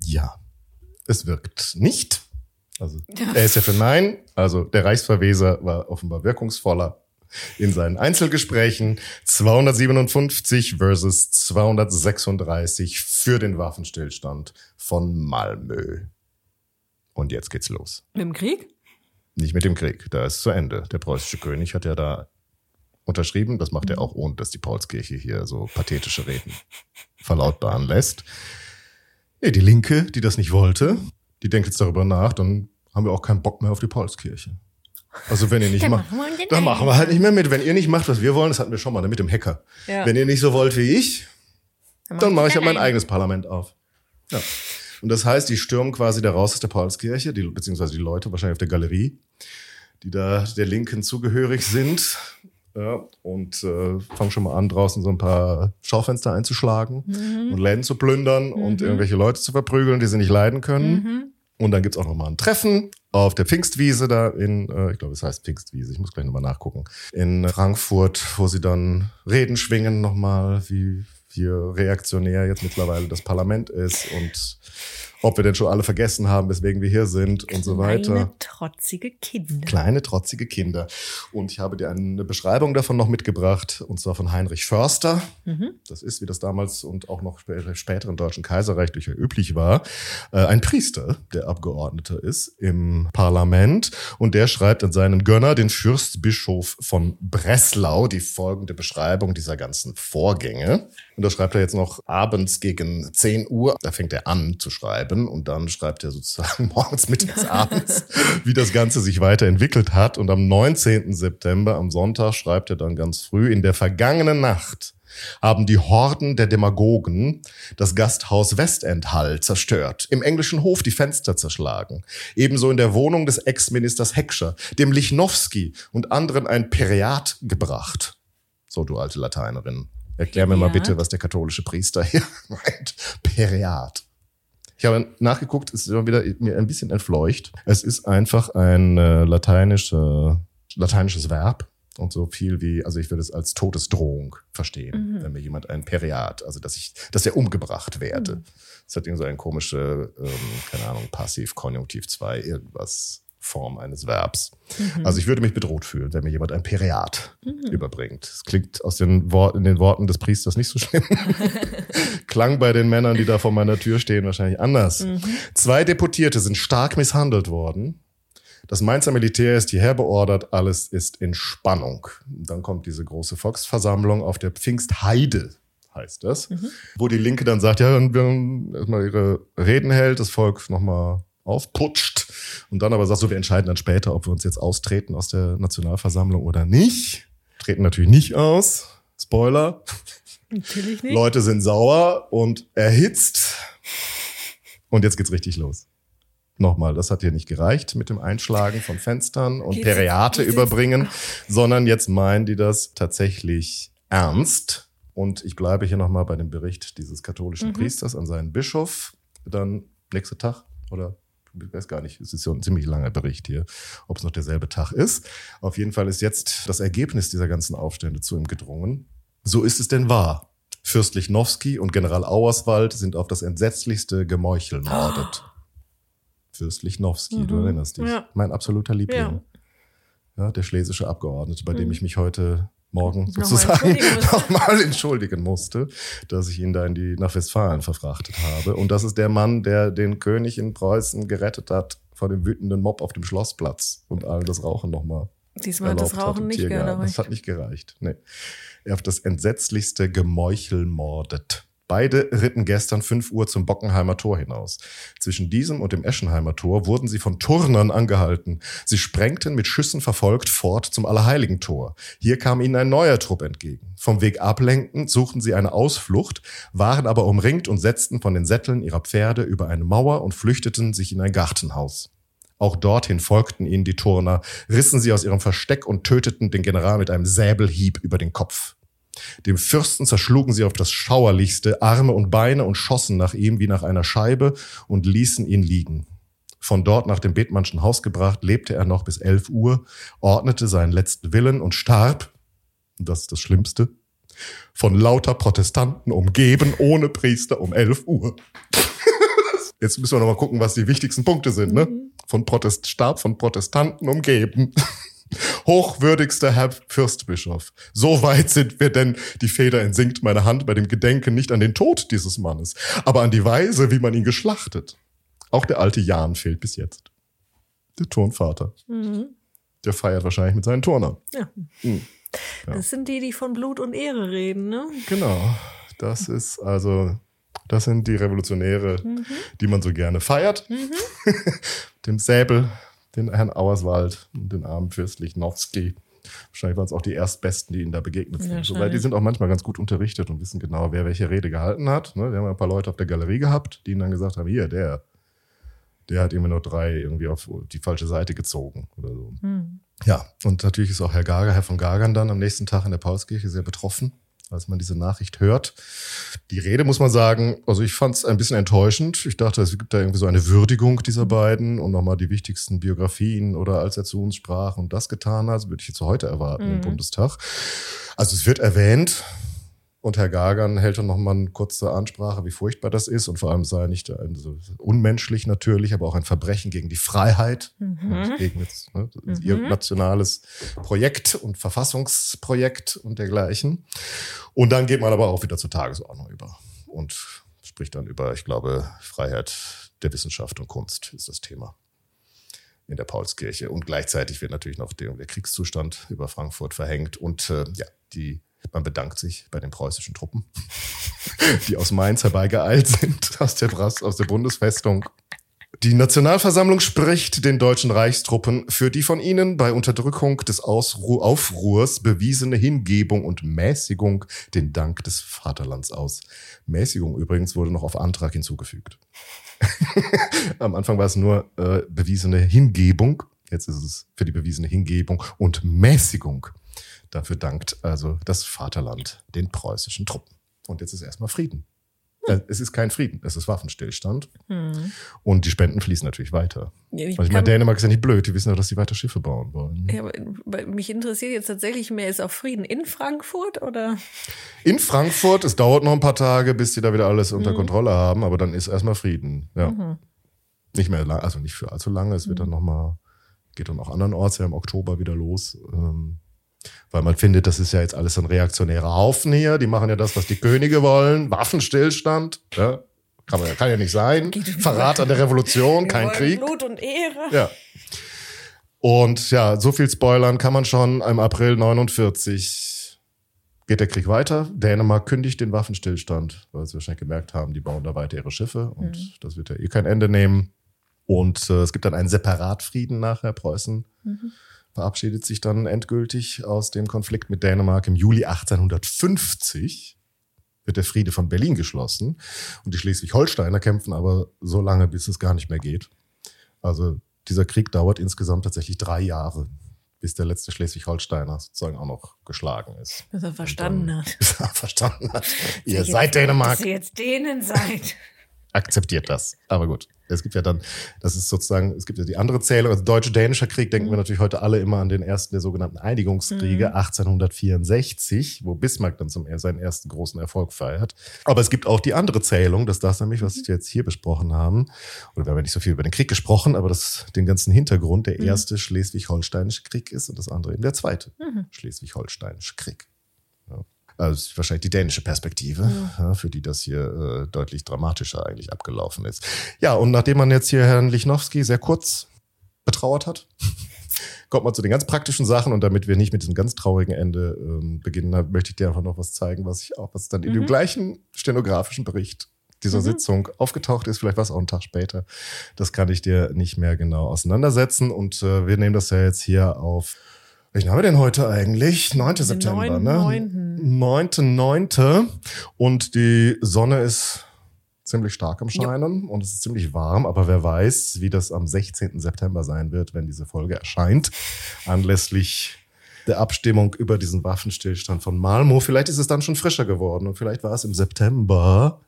Speaker 2: Ja es wirkt nicht. Also er ist ja für Nein. Also der Reichsverweser war offenbar wirkungsvoller in seinen Einzelgesprächen. 257 versus 236 für den Waffenstillstand von Malmö. Und jetzt geht's los.
Speaker 1: Mit dem Krieg?
Speaker 2: Nicht mit dem Krieg, da ist zu Ende. Der preußische König hat ja da unterschrieben. Das macht er auch ohne, dass die Paulskirche hier so pathetische Reden verlautbaren lässt. Nee, die Linke, die das nicht wollte, die denkt jetzt darüber nach, dann haben wir auch keinen Bock mehr auf die Paulskirche. Also wenn ihr nicht macht, dann machen wir halt nicht mehr mit. Wenn ihr nicht macht, was wir wollen, das hatten wir schon mal ne, mit dem Hacker. Ja. Wenn ihr nicht so wollt wie ich, dann, dann mache ich halt mein eigenes Parlament auf. Ja. Und das heißt, die stürmen quasi da raus aus der Paulskirche, die, beziehungsweise die Leute wahrscheinlich auf der Galerie, die da der Linken zugehörig sind ja, und äh, fangen schon mal an, draußen so ein paar Schaufenster einzuschlagen mhm. und Läden zu plündern mhm. und irgendwelche Leute zu verprügeln, die sie nicht leiden können. Mhm. Und dann gibt's auch noch mal ein Treffen auf der Pfingstwiese da in, äh, ich glaube, es heißt Pfingstwiese, ich muss gleich nochmal nachgucken, in Frankfurt, wo sie dann Reden schwingen nochmal, wie, wie reaktionär jetzt mittlerweile das Parlament ist und ob wir denn schon alle vergessen haben, weswegen wir hier sind und so weiter.
Speaker 1: Kleine trotzige Kinder.
Speaker 2: Kleine trotzige Kinder. Und ich habe dir eine Beschreibung davon noch mitgebracht, und zwar von Heinrich Förster. Mhm. Das ist, wie das damals und auch noch später im Deutschen Kaiserreich durchaus üblich war, äh, ein Priester, der Abgeordneter ist im Parlament. Und der schreibt an seinen Gönner, den Fürstbischof von Breslau, die folgende Beschreibung dieser ganzen Vorgänge. Und da schreibt er jetzt noch abends gegen 10 Uhr, da fängt er an zu schreiben und dann schreibt er sozusagen morgens, mittags, abends, wie das Ganze sich weiterentwickelt hat. Und am 19. September, am Sonntag, schreibt er dann ganz früh, in der vergangenen Nacht haben die Horden der Demagogen das Gasthaus Westendhall zerstört, im englischen Hof die Fenster zerschlagen, ebenso in der Wohnung des Ex-Ministers Heckscher, dem Lichnowski und anderen ein Periat gebracht. So, du alte Lateinerin. Erklär mir mal bitte, was der katholische Priester hier meint. Periat. Ich habe nachgeguckt, es ist immer wieder mir ein bisschen entfleucht. Es ist einfach ein äh, lateinische, lateinisches Verb und so viel wie, also ich würde es als Todesdrohung verstehen, mhm. wenn mir jemand ein Periat, also dass ich, dass er umgebracht werde. Mhm. Das hat irgendwie so eine komische, ähm, keine Ahnung, Passiv, Konjunktiv 2, irgendwas Form eines Verbs. Mhm. Also ich würde mich bedroht fühlen, wenn mir jemand ein Periat mhm. überbringt. Das klingt aus den Worten, in den Worten des Priesters nicht so schlimm. Klang bei den Männern, die da vor meiner Tür stehen, wahrscheinlich anders. Mhm. Zwei Deputierte sind stark misshandelt worden. Das Mainzer Militär ist hierher beordert, alles ist in Spannung. Dann kommt diese große Volksversammlung auf der Pfingstheide, heißt das, mhm. wo die Linke dann sagt, ja, dann wir erstmal ihre Reden hält, das Volk nochmal aufputscht und dann aber sagt so, wir entscheiden dann später, ob wir uns jetzt austreten aus der Nationalversammlung oder nicht. Treten natürlich nicht aus. Spoiler. Natürlich nicht. Leute sind sauer und erhitzt. Und jetzt geht's richtig los. Nochmal, das hat hier nicht gereicht mit dem Einschlagen von Fenstern und geht's, Periate geht's überbringen, sondern jetzt meinen die das tatsächlich ernst. Und ich bleibe hier nochmal bei dem Bericht dieses katholischen mhm. Priesters an seinen Bischof. Dann nächster Tag oder ich weiß gar nicht, es ist ja ein ziemlich langer Bericht hier, ob es noch derselbe Tag ist. Auf jeden Fall ist jetzt das Ergebnis dieser ganzen Aufstände zu ihm gedrungen. So ist es denn wahr. Fürst Lichnowsky und General Auerswald sind auf das entsetzlichste Gemeuchel mordet. Fürst Lichnowsky, mhm. du erinnerst dich. Ja. Mein absoluter Liebling. Ja. ja. der schlesische Abgeordnete, bei mhm. dem ich mich heute Morgen sozusagen nochmal entschuldigen musste, dass ich ihn da in die, nach Westfalen verfrachtet habe. Und das ist der Mann, der den König in Preußen gerettet hat vor dem wütenden Mob auf dem Schlossplatz und allen das Rauchen nochmal.
Speaker 1: Diesmal hat das Rauchen nicht gereicht.
Speaker 2: Das hat nicht gereicht. Nee. Er auf das entsetzlichste Gemeuchel mordet. Beide ritten gestern 5 Uhr zum Bockenheimer Tor hinaus. Zwischen diesem und dem Eschenheimer Tor wurden sie von Turnern angehalten. Sie sprengten mit Schüssen verfolgt fort zum Allerheiligen Tor. Hier kam ihnen ein neuer Trupp entgegen. Vom Weg ablenkend suchten sie eine Ausflucht, waren aber umringt und setzten von den Sätteln ihrer Pferde über eine Mauer und flüchteten sich in ein Gartenhaus. Auch dorthin folgten ihnen die Turner, rissen sie aus ihrem Versteck und töteten den General mit einem Säbelhieb über den Kopf. Dem Fürsten zerschlugen sie auf das Schauerlichste Arme und Beine und schossen nach ihm wie nach einer Scheibe und ließen ihn liegen. Von dort nach dem Bethmannschen Haus gebracht, lebte er noch bis elf Uhr, ordnete seinen letzten Willen und starb, das ist das Schlimmste, von lauter Protestanten umgeben, ohne Priester um elf Uhr. Jetzt müssen wir noch mal gucken, was die wichtigsten Punkte sind, ne? Mhm. Von Protest, starb von Protestanten umgeben. Hochwürdigster Herr Fürstbischof, so weit sind wir denn, die Feder entsinkt meine Hand bei dem Gedenken nicht an den Tod dieses Mannes, aber an die Weise, wie man ihn geschlachtet. Auch der alte Jan fehlt bis jetzt. Der Turnvater. Mhm. Der feiert wahrscheinlich mit seinen Turnern.
Speaker 1: Ja. Mhm. ja. Das sind die, die von Blut und Ehre reden, ne?
Speaker 2: Genau. Das ist also, das sind die Revolutionäre, mhm. die man so gerne feiert. Mhm. Dem Säbel, den Herrn Auerswald und den armen Fürst Lichnowsky. Wahrscheinlich waren es auch die Erstbesten, die ihnen da begegnet sind. Weil die sind auch manchmal ganz gut unterrichtet und wissen genau, wer welche Rede gehalten hat. Ne? Wir haben ein paar Leute auf der Galerie gehabt, die ihnen dann gesagt haben, hier, der, der hat immer nur drei irgendwie auf die falsche Seite gezogen oder so. Hm. Ja, und natürlich ist auch Herr Gager, Herr von Gagern dann am nächsten Tag in der Paulskirche sehr betroffen als man diese Nachricht hört. Die Rede muss man sagen, also ich fand es ein bisschen enttäuschend. Ich dachte, es gibt da irgendwie so eine Würdigung dieser beiden und nochmal die wichtigsten Biografien oder als er zu uns sprach und das getan hat, würde ich jetzt heute erwarten mhm. im Bundestag. Also es wird erwähnt, und Herr Gagern hält dann nochmal eine kurze Ansprache, wie furchtbar das ist. Und vor allem sei nicht also unmenschlich natürlich, aber auch ein Verbrechen gegen die Freiheit, mhm. gegen jetzt, ne, mhm. ihr nationales Projekt und Verfassungsprojekt und dergleichen. Und dann geht man aber auch wieder zur Tagesordnung über und spricht dann über, ich glaube, Freiheit der Wissenschaft und Kunst ist das Thema in der Paulskirche. Und gleichzeitig wird natürlich noch der, der Kriegszustand über Frankfurt verhängt und äh, ja, die man bedankt sich bei den preußischen Truppen, die aus Mainz herbeigeeilt sind, aus der, aus der Bundesfestung. Die Nationalversammlung spricht den deutschen Reichstruppen für die von ihnen bei Unterdrückung des Ausru Aufruhrs bewiesene Hingebung und Mäßigung den Dank des Vaterlands aus. Mäßigung übrigens wurde noch auf Antrag hinzugefügt. Am Anfang war es nur äh, bewiesene Hingebung. Jetzt ist es für die bewiesene Hingebung und Mäßigung. Dafür dankt also das Vaterland den preußischen Truppen. Und jetzt ist erstmal Frieden. Hm. Es ist kein Frieden, es ist Waffenstillstand. Hm. Und die Spenden fließen natürlich weiter. Ja, ich, also ich meine, Dänemark ist ja nicht blöd, die wissen doch, dass sie weiter Schiffe bauen wollen.
Speaker 1: Ja, aber mich interessiert jetzt tatsächlich mehr, ist auch Frieden in Frankfurt oder?
Speaker 2: In Frankfurt, es dauert noch ein paar Tage, bis die da wieder alles unter mhm. Kontrolle haben, aber dann ist erstmal Frieden. Ja. Mhm. Nicht mehr lang, also nicht für allzu lange, es wird dann nochmal, geht dann auch andernorts ja im Oktober wieder los. Ähm, weil man findet, das ist ja jetzt alles ein reaktionärer Haufen hier. Die machen ja das, was die Könige wollen. Waffenstillstand. Ja. Kann, man, kann ja nicht sein. Verrat an der Revolution, kein Krieg.
Speaker 1: Blut und Ehre.
Speaker 2: Ja. Und ja, so viel spoilern kann man schon. Im April 49 geht der Krieg weiter. Dänemark kündigt den Waffenstillstand, weil sie wahrscheinlich gemerkt haben, die bauen da weiter ihre Schiffe und mhm. das wird ja eh kein Ende nehmen. Und äh, es gibt dann einen Separatfrieden nachher, Preußen. Mhm verabschiedet sich dann endgültig aus dem Konflikt mit Dänemark im Juli 1850 wird der Friede von Berlin geschlossen und die Schleswig-Holsteiner kämpfen aber so lange, bis es gar nicht mehr geht. Also dieser Krieg dauert insgesamt tatsächlich drei Jahre, bis der letzte Schleswig-Holsteiner sozusagen auch noch geschlagen ist.
Speaker 1: Bis er verstanden dann, hat.
Speaker 2: Bis er verstanden hat. Ihr seid Dänemark.
Speaker 1: Dass ihr jetzt Dänen seid.
Speaker 2: Akzeptiert das. Aber gut. Es gibt ja dann, das ist sozusagen, es gibt ja die andere Zählung, also Deutsche-Dänischer Krieg, denken mhm. wir natürlich heute alle immer an den ersten der sogenannten Einigungskriege mhm. 1864, wo Bismarck dann zum, seinen ersten großen Erfolg feiert. Aber es gibt auch die andere Zählung, das das nämlich, was wir jetzt hier besprochen haben. Oder wir haben ja nicht so viel über den Krieg gesprochen, aber das, den ganzen Hintergrund, der mhm. erste Schleswig-Holsteinische Krieg ist und das andere eben der zweite mhm. Schleswig-Holsteinische Krieg. Also wahrscheinlich die dänische Perspektive, ja. für die das hier äh, deutlich dramatischer eigentlich abgelaufen ist. Ja, und nachdem man jetzt hier Herrn Lichnowsky sehr kurz betrauert hat. Kommt man zu den ganz praktischen Sachen und damit wir nicht mit diesem ganz traurigen Ende ähm, beginnen, möchte ich dir einfach noch was zeigen, was ich auch, was dann in mhm. dem gleichen stenografischen Bericht dieser mhm. Sitzung aufgetaucht ist, vielleicht war es auch einen Tag später. Das kann ich dir nicht mehr genau auseinandersetzen. Und äh, wir nehmen das ja jetzt hier auf. Welchen haben wir denn heute eigentlich? 9. Den September, 9. ne? 9. 9. Und die Sonne ist ziemlich stark am Scheinen ja. und es ist ziemlich warm, aber wer weiß, wie das am 16. September sein wird, wenn diese Folge erscheint, anlässlich der Abstimmung über diesen Waffenstillstand von Malmo. Vielleicht ist es dann schon frischer geworden und vielleicht war es im September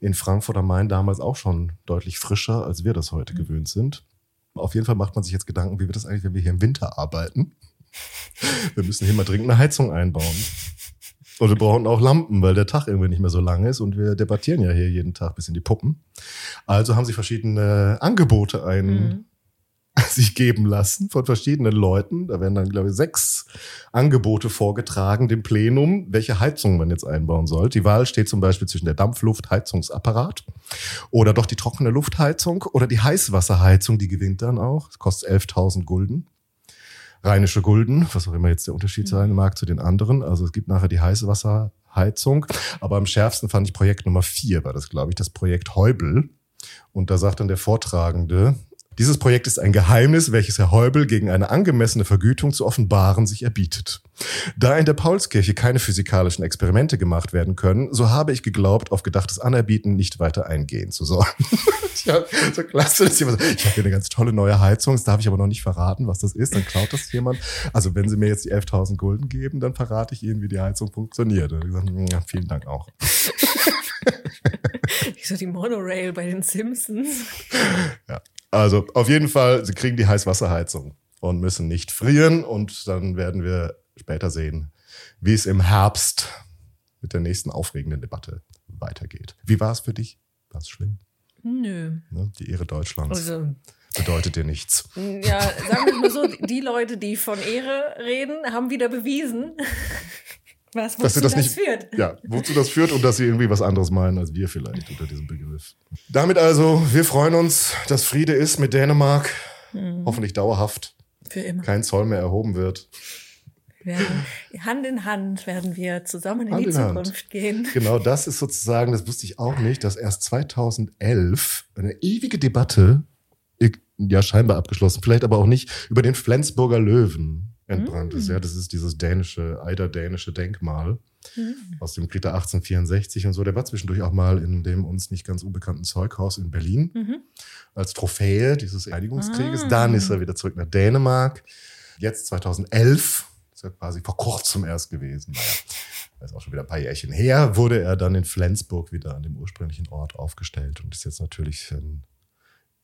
Speaker 2: in Frankfurt am Main damals auch schon deutlich frischer, als wir das heute mhm. gewöhnt sind. Auf jeden Fall macht man sich jetzt Gedanken, wie wird das eigentlich, wenn wir hier im Winter arbeiten? Wir müssen hier mal dringend eine Heizung einbauen. Und wir brauchen auch Lampen, weil der Tag irgendwie nicht mehr so lang ist und wir debattieren ja hier jeden Tag bis in die Puppen. Also haben sie verschiedene Angebote ein, mhm. sich geben lassen von verschiedenen Leuten. Da werden dann, glaube ich, sechs Angebote vorgetragen dem Plenum, welche Heizung man jetzt einbauen soll. Die Wahl steht zum Beispiel zwischen der Dampfluftheizungsapparat oder doch die trockene Luftheizung oder die Heißwasserheizung, die gewinnt dann auch. Das kostet 11.000 Gulden rheinische Gulden, was auch immer jetzt der Unterschied sein mag zu den anderen. Also es gibt nachher die Heißwasserheizung. Aber am schärfsten fand ich Projekt Nummer vier, war das, glaube ich, das Projekt Heubel. Und da sagt dann der Vortragende, dieses Projekt ist ein Geheimnis, welches Herr Heubel gegen eine angemessene Vergütung zu offenbaren sich erbietet. Da in der Paulskirche keine physikalischen Experimente gemacht werden können, so habe ich geglaubt, auf gedachtes Anerbieten nicht weiter eingehen zu sollen. ja, so klasse, dass jemand sagt, ich habe hier eine ganz tolle neue Heizung, das darf ich aber noch nicht verraten, was das ist, dann klaut das jemand. Also wenn Sie mir jetzt die 11.000 Gulden geben, dann verrate ich Ihnen, wie die Heizung funktioniert. Und ich gesagt, ja, vielen Dank auch.
Speaker 1: Wie so die Monorail bei den Simpsons.
Speaker 2: Ja. Also auf jeden Fall, sie kriegen die Heißwasserheizung und müssen nicht frieren. Und dann werden wir später sehen, wie es im Herbst mit der nächsten aufregenden Debatte weitergeht. Wie war es für dich? War es schlimm?
Speaker 1: Nö.
Speaker 2: Ne? Die Ehre Deutschlands. Also, bedeutet dir nichts.
Speaker 1: Ja, sagen wir mal so, die Leute, die von Ehre reden, haben wieder bewiesen, was,
Speaker 2: wozu dass das, nicht, führt. Ja, wozu das führt und dass sie irgendwie was anderes meinen als wir vielleicht unter diesem Begriff. Damit also, wir freuen uns, dass Friede ist mit Dänemark. Mhm. Hoffentlich dauerhaft.
Speaker 1: Für immer.
Speaker 2: Kein Zoll mehr erhoben wird.
Speaker 1: Werden, Hand in Hand werden wir zusammen in Hand die in Zukunft Hand. gehen.
Speaker 2: Genau, das ist sozusagen, das wusste ich auch nicht, dass erst 2011 eine ewige Debatte, ja scheinbar abgeschlossen, vielleicht aber auch nicht, über den Flensburger Löwen entbrannt ist. Ja, mm. das ist dieses dänische, eiderdänische Denkmal mhm. aus dem Krita 1864 und so. Der war zwischendurch auch mal in dem uns nicht ganz unbekannten Zeughaus in Berlin mhm. als Trophäe dieses Einigungskrieges. Ah. Dann ist er wieder zurück nach Dänemark. Jetzt 2011, das ist ja quasi vor kurzem erst gewesen. Naja, das ist auch schon wieder ein paar Jährchen her, wurde er dann in Flensburg wieder an dem ursprünglichen Ort aufgestellt und ist jetzt natürlich ähm,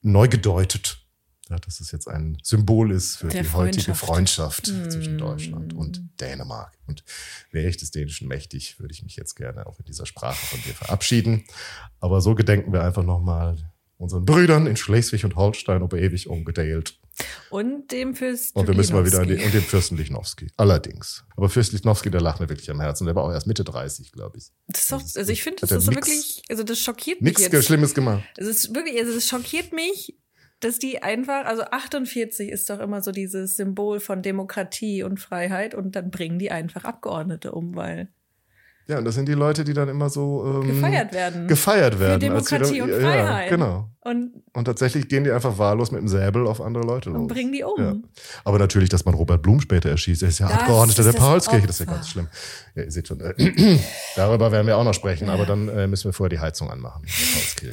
Speaker 2: neu gedeutet ja, dass es jetzt ein Symbol ist für Der die heutige Freundschaft mm. zwischen Deutschland und Dänemark. Und wäre ich des Dänischen mächtig, würde ich mich jetzt gerne auch in dieser Sprache von dir verabschieden. Aber so gedenken wir einfach nochmal unseren Brüdern in Schleswig und Holstein, ob ewig umgedeilt.
Speaker 1: Und dem Fürst
Speaker 2: Und wir müssen mal wieder an die, und dem Fürsten Lichnowsky. Allerdings. Aber Fürst Lichnowsky, der lacht mir wirklich am Herzen. Der war auch erst Mitte 30, glaube ich.
Speaker 1: Das ist doch, also ich finde, das ist so wirklich, also das schockiert
Speaker 2: mich. Nichts Schlimmes gemacht.
Speaker 1: Es ist wirklich, also das schockiert mich, dass die einfach, also 48 ist doch immer so dieses Symbol von Demokratie und Freiheit und dann bringen die einfach Abgeordnete um, weil
Speaker 2: ja, und das sind die Leute, die dann immer so ähm,
Speaker 1: gefeiert werden.
Speaker 2: Gefeiert werden.
Speaker 1: Für Demokratie dann, und Freiheit.
Speaker 2: Ja, genau. Und, und tatsächlich gehen die einfach wahllos mit dem Säbel auf andere Leute los.
Speaker 1: Und bringen die um. Ja.
Speaker 2: Aber natürlich, dass man Robert Blum später erschießt, er ist ja das Abgeordneter der Paulskirche, das ist ja ganz schlimm. Ja, ihr seht schon, äh, darüber werden wir auch noch sprechen, aber dann äh, müssen wir vorher die Heizung anmachen.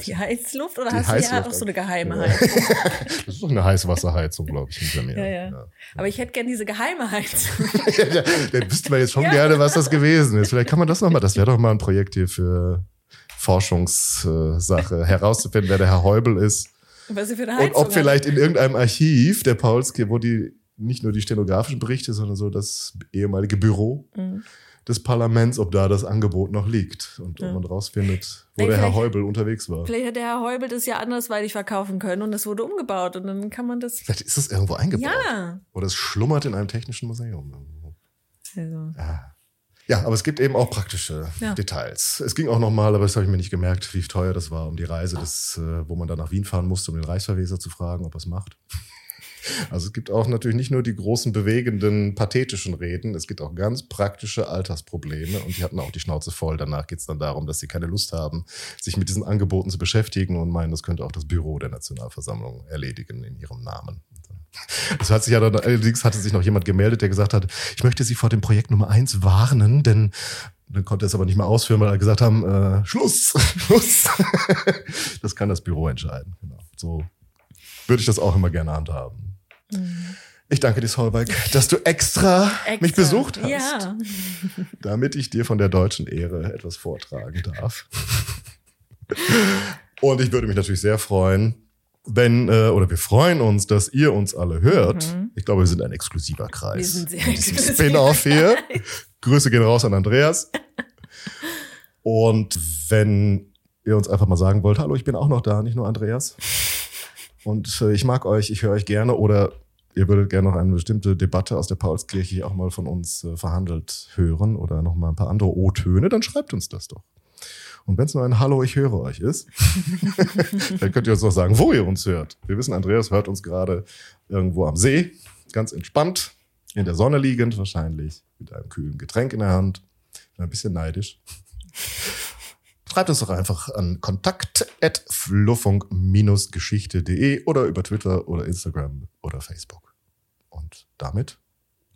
Speaker 1: Die Heizluft oder die hast Heißluft du ja auch so eine geheime Heizung?
Speaker 2: das ist doch eine Heißwasserheizung, glaube ich, hinter mir.
Speaker 1: Ja, ja. Aber ich hätte gerne diese geheime Heizung.
Speaker 2: ja, dann wüssten wir jetzt schon gerne, was das gewesen ist. Vielleicht kann man das nochmal, das wäre doch mal ein Projekt hier für Forschungssache, herauszufinden, wer der Herr Heubel ist. Und ob vielleicht in irgendeinem Archiv der Paulski, wo die nicht nur die stenografischen Berichte, sondern so das ehemalige Büro mhm. des Parlaments, ob da das Angebot noch liegt und ja. ob man rausfindet, wo nee, der Herr Heubel unterwegs war.
Speaker 1: Vielleicht hat der Herr Heubel das ja andersweitig verkaufen können und es wurde umgebaut und dann kann man das.
Speaker 2: Vielleicht ist es irgendwo eingebaut.
Speaker 1: Ja.
Speaker 2: Oder es schlummert in einem technischen Museum. Also. Ja. Ja, aber es gibt eben auch praktische ja. Details. Es ging auch nochmal, aber das habe ich mir nicht gemerkt, wie teuer das war, um die Reise, des, äh, wo man dann nach Wien fahren musste, um den Reichsverweser zu fragen, ob er es macht. Also es gibt auch natürlich nicht nur die großen, bewegenden, pathetischen Reden, es gibt auch ganz praktische Alltagsprobleme und die hatten auch die Schnauze voll. Danach geht es dann darum, dass sie keine Lust haben, sich mit diesen Angeboten zu beschäftigen und meinen, das könnte auch das Büro der Nationalversammlung erledigen in ihrem Namen. Es hat sich ja dann, allerdings hatte sich noch jemand gemeldet, der gesagt hat, ich möchte Sie vor dem Projekt Nummer eins warnen, denn dann konnte er es aber nicht mehr ausführen, weil er gesagt haben, äh, Schluss, Schluss. das kann das Büro entscheiden. Genau. So würde ich das auch immer gerne handhaben. Mhm. Ich danke dir, Solveig, dass du extra, extra, mich besucht hast, ja. damit ich dir von der deutschen Ehre etwas vortragen darf. Und ich würde mich natürlich sehr freuen, wenn, äh, oder wir freuen uns, dass ihr uns alle hört. Mhm. Ich glaube, wir sind ein exklusiver Kreis. Wir sind sehr exklusiv. Spin-off hier. Grüße gehen raus an Andreas. Und wenn ihr uns einfach mal sagen wollt, hallo, ich bin auch noch da, nicht nur Andreas. Und äh, ich mag euch, ich höre euch gerne oder ihr würdet gerne noch eine bestimmte Debatte aus der Paulskirche auch mal von uns äh, verhandelt hören oder noch mal ein paar andere O-Töne, dann schreibt uns das doch. Und wenn es nur ein Hallo, ich höre euch ist, dann könnt ihr uns noch sagen, wo ihr uns hört. Wir wissen, Andreas hört uns gerade irgendwo am See, ganz entspannt, in der Sonne liegend wahrscheinlich, mit einem kühlen Getränk in der Hand. Ein bisschen neidisch. Schreibt uns doch einfach an kontakt.fluffunk-geschichte.de oder über Twitter oder Instagram oder Facebook. Und damit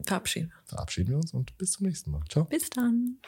Speaker 1: verabschieden.
Speaker 2: verabschieden wir uns und bis zum nächsten Mal. Ciao.
Speaker 1: Bis dann.